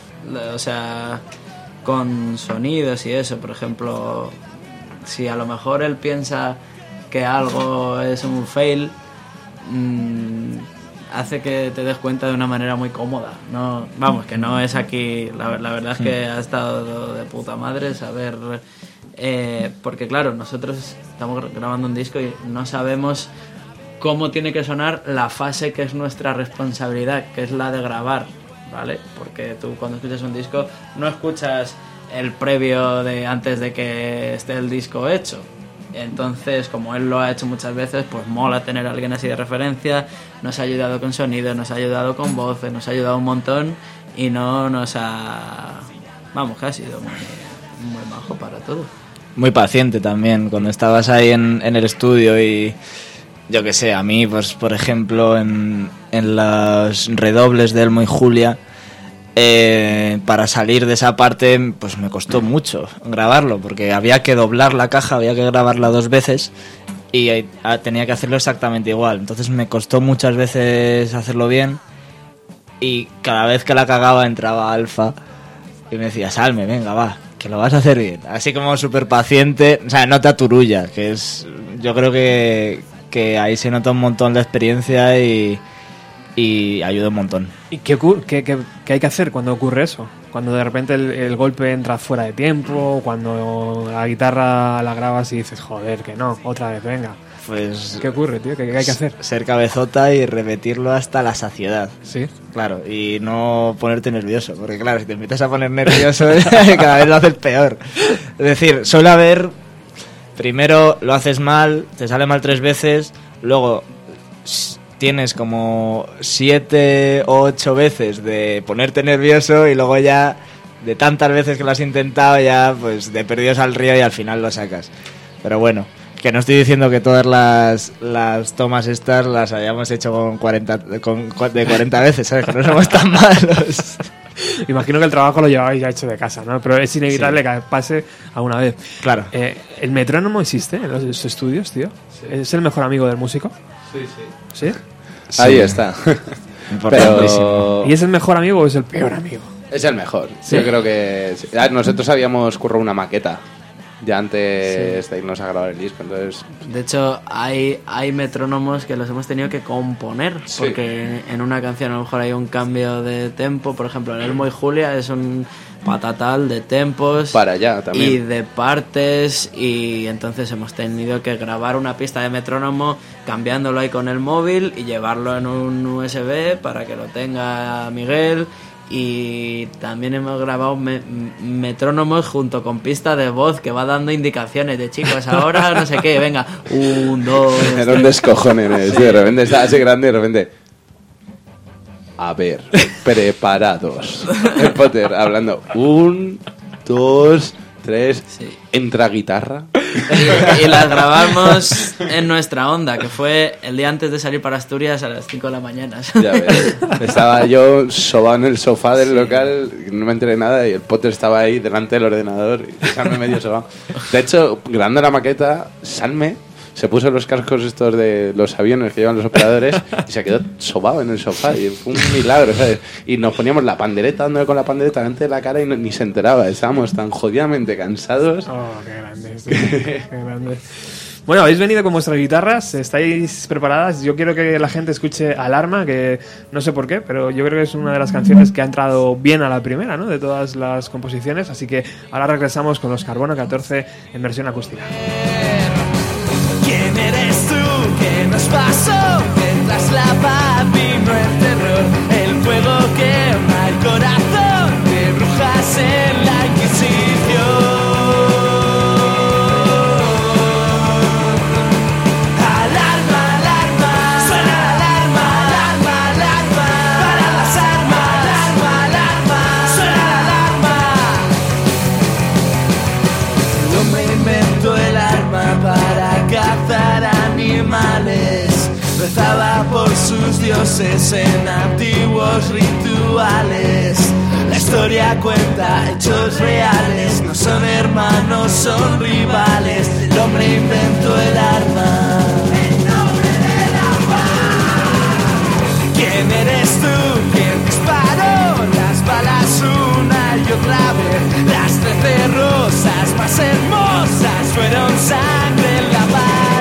O sea, con sonidos y eso, por ejemplo, si a lo mejor él piensa que algo es un fail, mm, hace que te des cuenta de una manera muy cómoda. No, vamos, que no es aquí. La, la verdad es que ha estado de puta madre saber. eh, porque claro, nosotros estamos grabando un disco y no sabemos cómo tiene que sonar la fase que es nuestra responsabilidad, que es la de grabar, ¿vale? Porque tú cuando escuchas un disco no escuchas el previo de antes de que esté el disco hecho. Entonces, como él lo ha hecho muchas veces, pues mola tener alguien así de referencia. Nos ha ayudado con sonido, nos ha ayudado con voces, nos ha ayudado un montón y no nos ha... Vamos, que ha sido muy, muy majo para todo. muy paciente también. Cuando estabas ahí en, el estudio y yo que sé, a mí, pues por ejemplo, en, en los redobles de Elmo y Julia, eh, para salir de esa parte, pues me costó mucho grabarlo, porque había que doblar la caja, había que grabarla dos veces y eh, tenía que hacerlo exactamente igual. Entonces me costó muchas veces hacerlo bien y cada vez que la cagaba entraba Alfa y me decía, Salme, venga, va, que lo vas a hacer bien. Así como súper paciente, o sea, nota turulla, que es, yo creo que, que ahí se nota un montón la experiencia y, y ayuda un montón. ¿Y qué, qué- qué- qué hay que hacer cuando ocurre eso? Cuando de repente el, el golpe entra fuera de tiempo, cuando la guitarra la grabas y dices, joder, que no, otra vez, venga. Pues ¿Qué ocurre, tío? ¿Qué, qué hay que hacer? ser cabezota y repetirlo hasta la saciedad. Sí. Claro, y no ponerte nervioso, porque claro, si te empiezas a poner nervioso, cada vez lo haces peor. Es decir, suele haber, primero lo haces mal, te sale mal tres veces, luego tienes como siete o ocho veces de ponerte nervioso y luego ya, de tantas veces que lo has intentado, ya pues de perdidos al río y al final lo sacas. Pero bueno, que no estoy diciendo que todas las, las tomas estas las hayamos hecho con 40, con, de 40 veces, ¿sabes? Que no somos tan malos. Imagino que el trabajo lo llevabais ya hecho de casa, ¿no? Pero es inevitable que pase alguna vez. Claro. Eh, ¿El metrónomo existe en los estudios, tío? ¿Es el mejor amigo del músico? Sí, sí. ¿Sí? Ahí está. Importantísimo. Pero ¿Y es el mejor amigo o es el peor amigo? es el mejor. Sí. Yo creo que. Ah, nosotros habíamos currado una maqueta ya antes de irnos a grabar el disco, entonces De hecho, hay, hay metrónomos que los hemos tenido que componer, Sí. porque en una canción a lo mejor hay un cambio de tempo, por ejemplo, en Elmo y Julia es un patatal de tempos para allá y también. de partes y entonces hemos tenido que grabar una pista de metrónomo cambiándolo ahí con el móvil y llevarlo en un USB para que lo tenga Miguel y también hemos grabado me- metrónomos junto con pista de voz que va dando indicaciones de chicos ahora no sé qué venga un dos descojone, ¿no? Sí, de repente estaba así grande y de repente. A ver, preparados. El Potter hablando. Un, dos, tres. Sí. Entra guitarra. y, y las grabamos en nuestra onda que fue el día antes de salir para Asturias a las 5 de la mañana Ya ves. Estaba yo sobado en el sofá del local, no me enteré nada y el Potter estaba ahí delante del ordenador y Salme medio sobado. De hecho, grabando la maqueta, Salme se puso los cascos estos de los aviones que llevan los operadores y se quedó sobado en el sofá y fue un milagro, ¿sabes? Y nos poníamos la pandereta, dándole con la pandereta delante de la cara y no- ni se enteraba. Estábamos tan jodidamente cansados. Oh, qué grande. sí, qué grande. Bueno, habéis venido con vuestras guitarras, estáis preparadas. Yo quiero que la gente escuche Alarma, que no sé por qué, pero yo creo que es una de las canciones que ha entrado bien a la primera, ¿no? De todas las composiciones. Así que ahora regresamos con los Carbono 14 en versión acústica. ¿Qué nos pasó? Mientras la paz en antiguos rituales. La historia cuenta hechos reales, no son hermanos, son rivales. El hombre inventó el arma. En nombre de la paz. ¿Quién eres tú? ¿Quién disparó las balas una y otra vez? Las trece rosas más hermosas fueron sangre en la pared.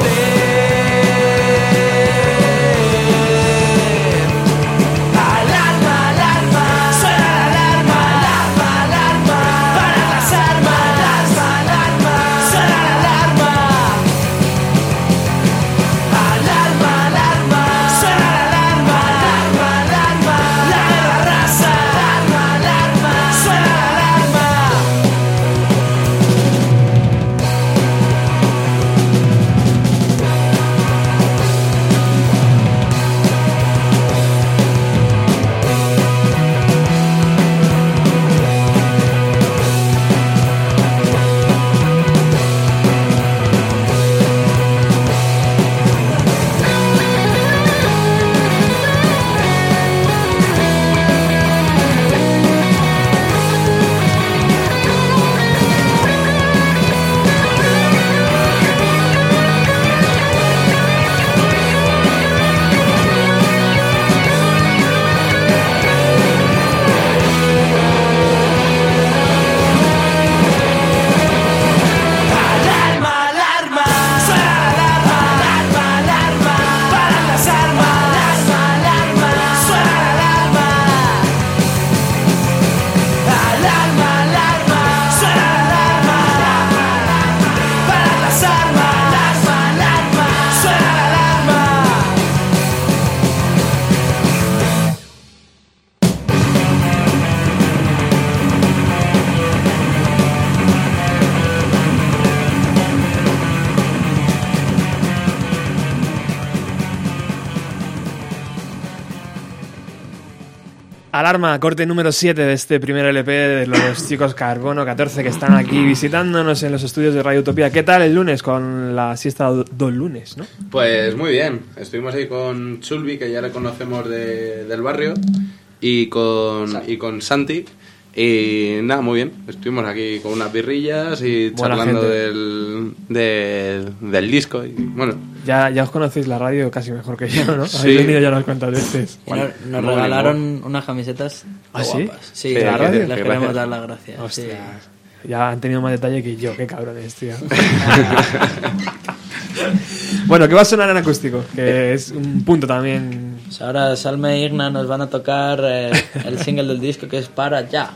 Corte número 7 de este primer LP de los chicos Carbono 14 que están aquí visitándonos en los estudios de Radio Utopía. ¿Qué tal el lunes con la siesta do- dos lunes, no? Pues muy bien, estuvimos ahí con Chulbi, que ya le conocemos de- del barrio, y con, y con Santi. Y nada, muy bien. Estuvimos aquí con unas birrillas y Buena charlando del, del, del disco. Y bueno, Ya, ya os conocéis la radio casi mejor que yo, ¿no? Sí. Habéis venido ya unas cuantas veces. Y nos, regalaron unas camisetas ¿Ah, sí? guapas. Sí, Sí, la les radio. les Qué queremos gracias. dar las gracias. Hostia. Ya han tenido más detalle que yo, qué cabrones, tío. bueno, que va a sonar en acústico, que es un punto también. Pues ahora Salme e Igna nos van a tocar eh, el single del disco que es Para Ya.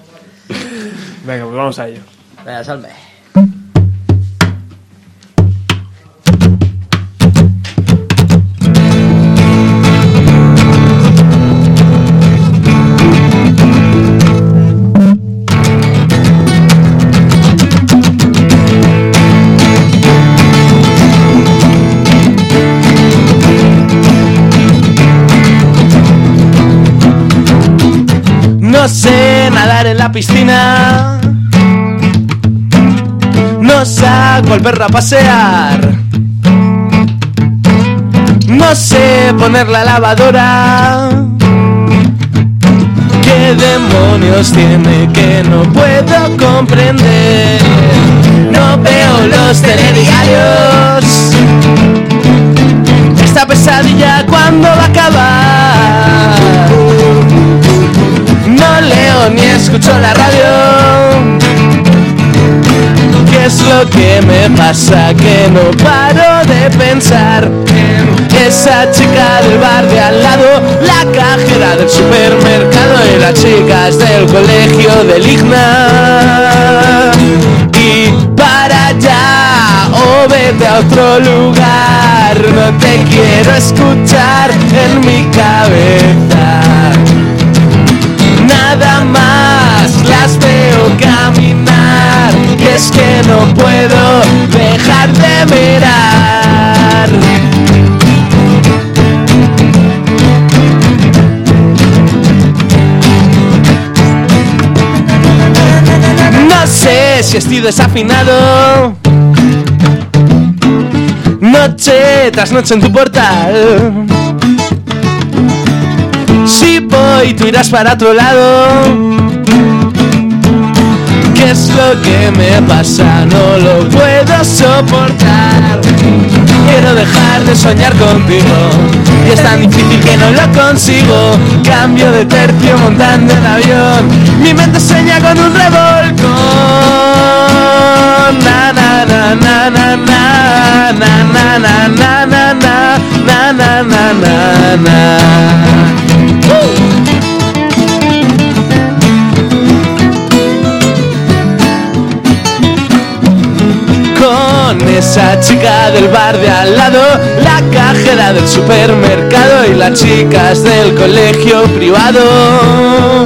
Venga, pues vamos a ello. Venga, Salme. Piscina. No saco al a pasear. No sé poner la lavadora. ¿Qué demonios tiene que no puedo comprender? No veo los telediarios. Esta pesadilla cuándo va a acabar. Ni escucho la radio. ¿Qué es lo que me pasa? Que no paro de pensar en esa chica del bar de al lado, la cajera del supermercado y las chicas del colegio del Igna. Y para allá o vete a otro lugar, no te quiero escuchar en mi cabeza nada más. Las veo caminar y es que no puedo dejar de mirar. No sé si estoy desafinado. Noche tras noche en tu portal voy, tú irás para otro lado. ¿Qué es lo que me pasa? No lo puedo soportar. Quiero dejar de soñar contigo. Y es tan difícil que no lo consigo. Cambio de tercio montando el avión. Mi mente sueña con un revolcón. Na na na na na na na na na na na na na na na na esa chica del bar de al lado, la cajera del supermercado y las chicas del colegio privado.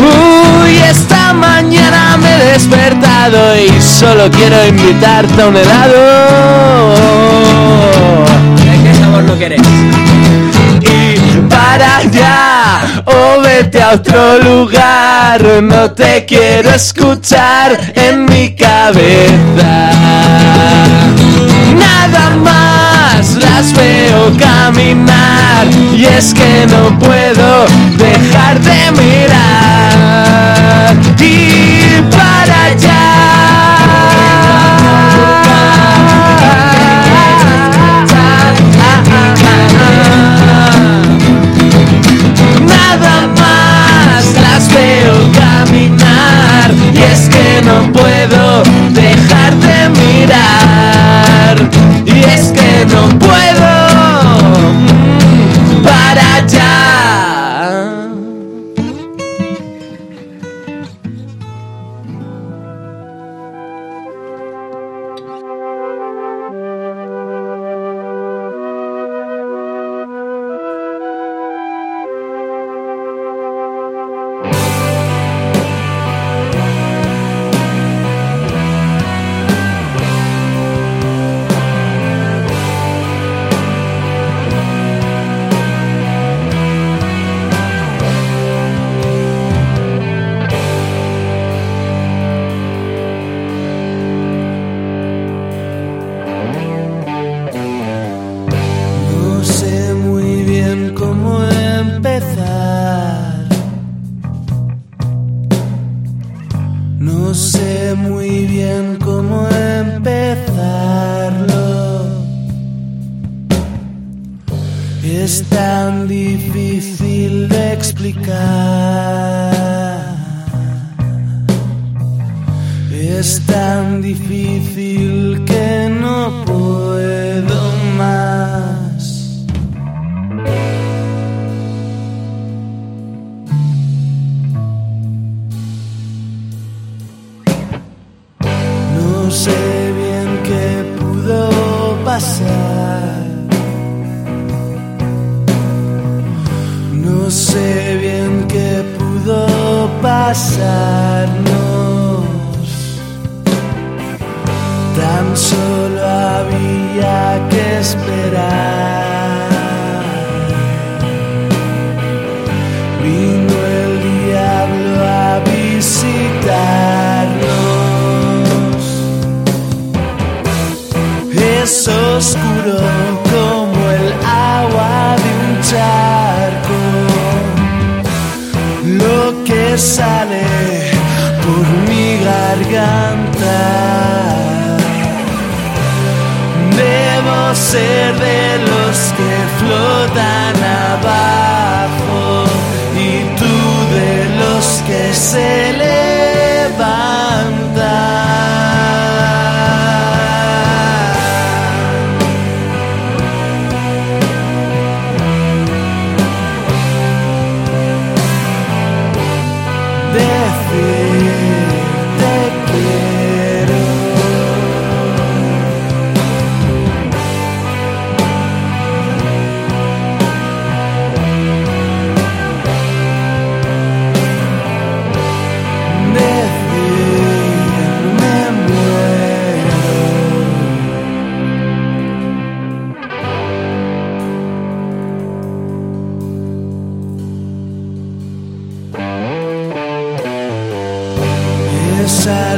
Uy, esta mañana me he despertado y solo quiero invitarte a un helado. ¿De qué sabor lo querés? y para allá o vete a otro lugar. No te quiero escuchar en mi cabeza. Nada más las veo caminar y es que no puedo dejar de mirar. No puedo dejar de mirar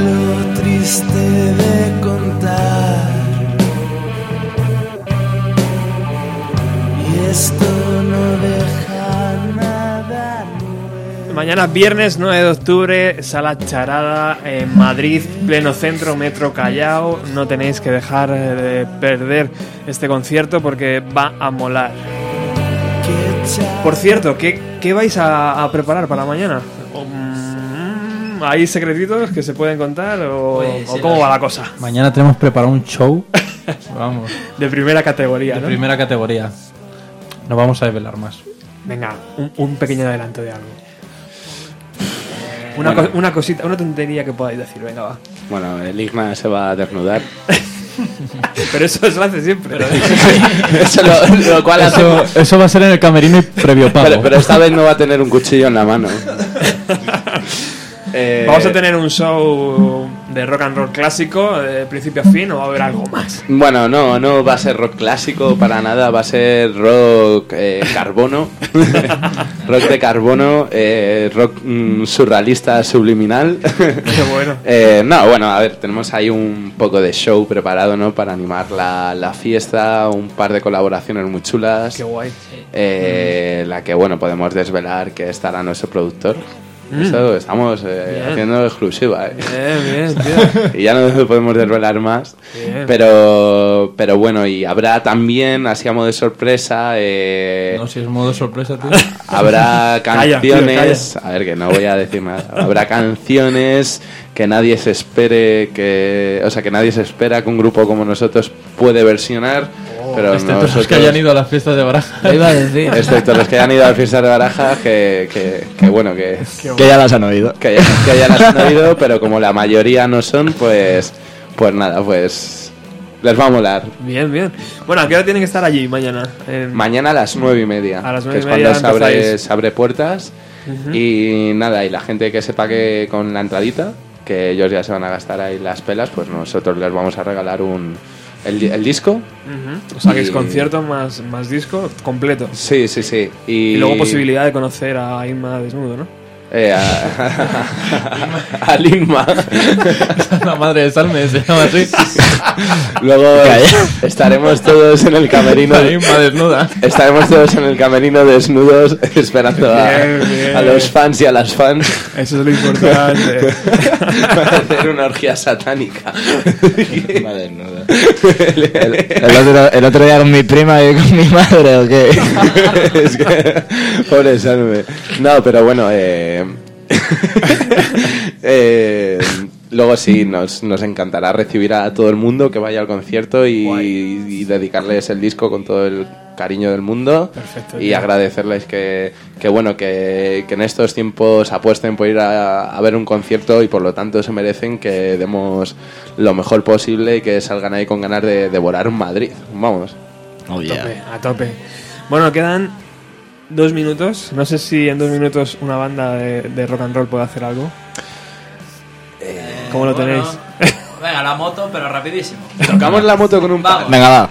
Algo triste de contar. Y esto no deja nada nuevo. Mañana viernes 9 de octubre, sala charada en Madrid, pleno centro, Metro Callao. No tenéis que dejar eh, de perder este concierto porque va a molar. Por cierto, ¿qué, qué vais a, a preparar para mañana? ¿Hay secretitos que se pueden contar o, Pues, o sí, cómo va la cosa? Mañana tenemos preparado un show. Vamos. De primera categoría, De ¿no? primera categoría. No vamos a desvelar más. Venga, un, un pequeño adelanto de algo. Una, Bueno. co- una cosita, una tontería que podáis decir, venga, va. Bueno, el Igma se va a desnudar. Pero eso se lo hace siempre. Eso lo, lo cual hace- Eso, eso va a ser en el camerino y previo pago. Pero, pero esta vez no va a tener un cuchillo en la mano. Eh, Vamos a tener un show de rock and roll clásico, de principio a fin, o va a haber algo más. Bueno, no, no va a ser rock clásico para nada, va a ser rock eh, carbono, rock de carbono, eh, rock mm, surrealista subliminal. Qué bueno. Eh, no, bueno, a ver, tenemos ahí un poco de show preparado, ¿no? Para animar la, la fiesta, un par de colaboraciones muy chulas. Qué guay. Eh, La que, bueno, podemos desvelar que estará nuestro productor. Eso estamos eh, haciendo exclusiva, ¿eh? Bien, bien, tío. y ya no podemos desvelar más. Bien. Pero, pero bueno, y habrá también, así a modo de sorpresa, eh, No, si es modo sorpresa, tío. habrá Calla, tío, canciones. a ver, que no voy a decir nada. Habrá canciones que nadie se espere, que, o sea, que nadie se espera que un grupo como nosotros puede versionar. Pero Excepto los nosotros, que hayan ido a las fiestas de Baraja. Iba a decir. excepto los que hayan ido a las fiestas de Baraja, que, que, que bueno, que, Que ya las han oído. que, ya- que ya las han oído, pero como la mayoría no son, pues, pues nada, pues les va a molar. Bien, bien. Bueno, ¿a qué hora tienen que estar allí mañana? En- Mañana a las nueve y media, A las que nueve es y media cuando se abre, se abre puertas. Y nada, y la gente que sepa que con la entradita, que ellos ya se van a gastar ahí las pelas, pues nosotros les vamos a regalar un el, di- el disco. Ujú. O sea, que es concierto más, más disco completo. Sí, sí, sí. Y, Y luego posibilidad de conocer a Inma desnudo, ¿no? Eh, a, a Lima. La madre de Salme se llama así. Luego estaremos todos en el camerino. Desnuda. Estaremos todos en el camerino desnudos esperando a, Bien, bien. a los fans y a las fans Eso es lo importante. para hacer una orgía satánica. Madre nuda. El, el otro, el otro día con mi prima y con mi madre, ¿o qué? es que, pobre Salme. No, pero bueno, eh, eh, luego sí, nos, nos encantará recibir a todo el mundo que vaya al concierto y, y dedicarles el disco con todo el cariño del mundo. Perfecto, y tío. agradecerles que, que bueno que, que en estos tiempos apuesten por ir a, a ver un concierto y por lo tanto se merecen que demos lo mejor posible y que salgan ahí con ganas de devorar Madrid. Vamos. Oh, A tope, a tope. Bueno, quedan dos minutos. No sé si en dos minutos una banda de, de rock and roll puede hacer algo. ¿Cómo lo Bueno, tenéis? Venga, la moto, pero rapidísimo. tocamos la moto con un Vamos. Venga, va.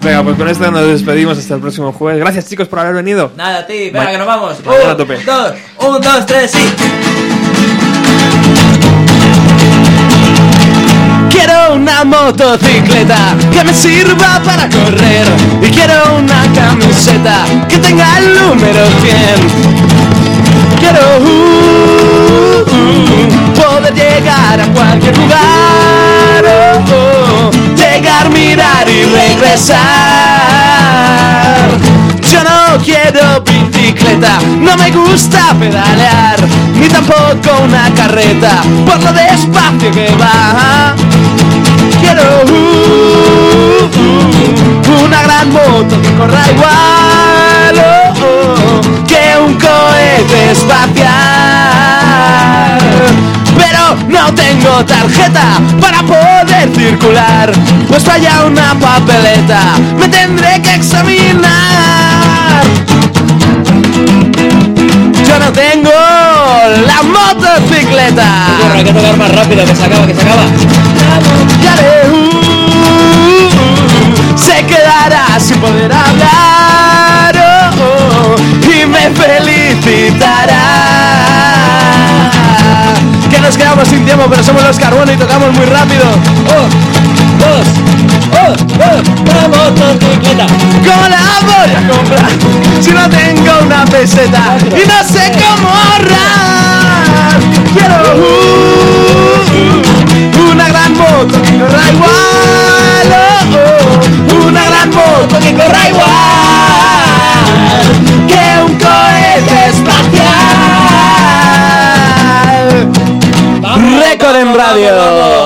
Venga, pues con esto nos despedimos hasta el próximo jueves. Gracias chicos por haber venido. Nada, ti, venga, Ma- que nos vamos. mañana a Un, tope. dos, un, dos, tres, sí. Quiero una motocicleta que me sirva para correr y quiero una camiseta que tenga el número 100. Quiero uh, uh, poder llegar a cualquier lugar, oh, oh, llegar, mirar y regresar. Yo no quiero bicicleta, no me gusta pedalear, ni tampoco una carreta, por lo despacio que va. Quiero uh, uh, una gran moto que corra igual oh, oh, que un cohete espacial. Pero no tengo tarjeta para poder circular, pues falla una papeleta, me tendré que examinar. Tengo la motocicleta. hay que tocar más rápido, que se acaba, que se acaba. Uh, se quedará sin poder hablar oh, oh, y me felicitará. Que nos quedamos sin tiempo, pero somos los carbono y tocamos muy rápido. Oh, dos, oh, oh, motocicleta. ¿Cómo la voy a comprar si no tengo una peseta y no sé cómo ahorrar? Quiero uh, uh, una gran moto que corra igual, oh, oh, una gran moto que corra igual que un cohete espacial. Récord en radio.